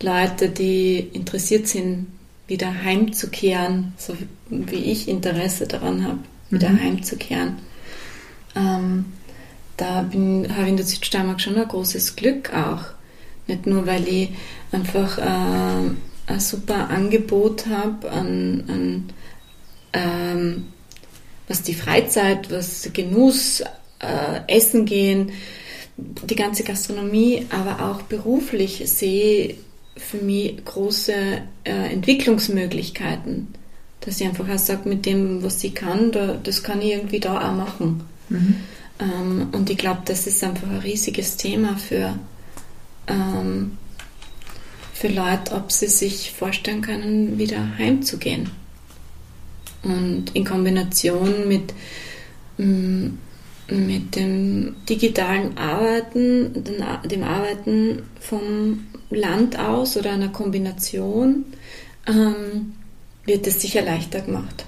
Leute, die interessiert sind, wieder heimzukehren, so wie ich Interesse daran habe, wieder mhm. heimzukehren. Ähm, da habe ich in der Südsteiermark schon ein großes Glück auch. Nicht nur, weil ich einfach äh, ein super Angebot habe an, an ähm, was die Freizeit, was Genuss, äh, Essen gehen, die ganze Gastronomie, aber auch beruflich sehe für mich große äh, Entwicklungsmöglichkeiten. Dass ich einfach auch sage, mit dem, was ich kann, da, das kann ich irgendwie da auch machen. Mhm. Ähm, und ich glaube, das ist einfach ein riesiges Thema für ähm, für Leute, ob sie sich vorstellen können, wieder heimzugehen. Und in Kombination mit, mm, mit dem digitalen Arbeiten, dem Arbeiten vom Land aus oder einer Kombination, ähm, wird es sicher leichter gemacht.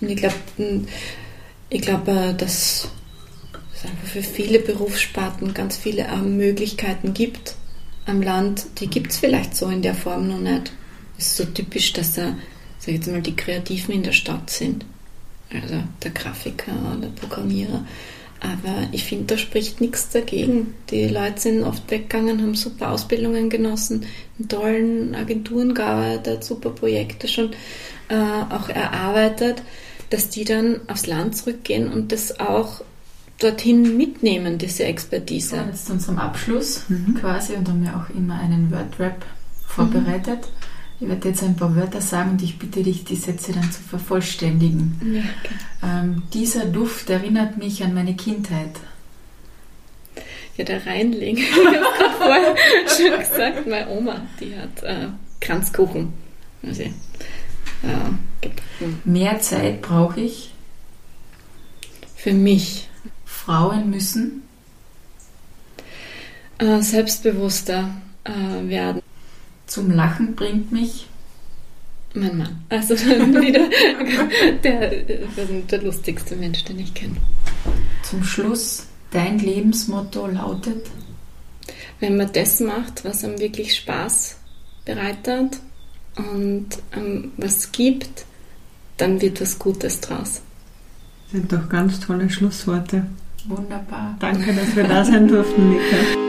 Und ich glaube, mm, ich glaube, äh, dass es einfach für viele Berufssparten ganz viele äh, Möglichkeiten gibt, am Land, die gibt es vielleicht so in der Form noch nicht. Es ist so typisch, dass da, sag ich jetzt mal, die Kreativen in der Stadt sind. Also der Grafiker, der Programmierer. Aber ich finde, da spricht nichts dagegen. Die Leute sind oft weggegangen, haben super Ausbildungen genossen, in tollen Agenturen gearbeitet, super Projekte schon äh, auch erarbeitet, dass die dann aufs Land zurückgehen und das auch dorthin mitnehmen, diese Expertise. Ja, jetzt zu unserem Abschluss mhm. quasi und haben ja auch immer einen Word-Rap vorbereitet. Mhm. Ich werde jetzt ein paar Wörter sagen und ich bitte dich, die Sätze dann zu vervollständigen. Ja, okay. ähm, dieser Duft erinnert mich an meine Kindheit. Ja, der Reinling. Ich habe vorher schon gesagt, meine Oma, die hat äh, Kranzkuchen. Also, äh, Mehr Zeit brauche ich. Für mich. Frauen müssen? Äh, selbstbewusster äh, werden. Zum Lachen bringt mich mein Mann. Also wieder der, der lustigste Mensch, den ich kenne. Zum Schluss, dein Lebensmotto lautet? Wenn man das macht, was einem wirklich Spaß bereitet und ähm, was gibt, dann wird was Gutes draus. Das sind doch ganz tolle Schlussworte. Wunderbar. Danke, dass wir da sein durften, Nika.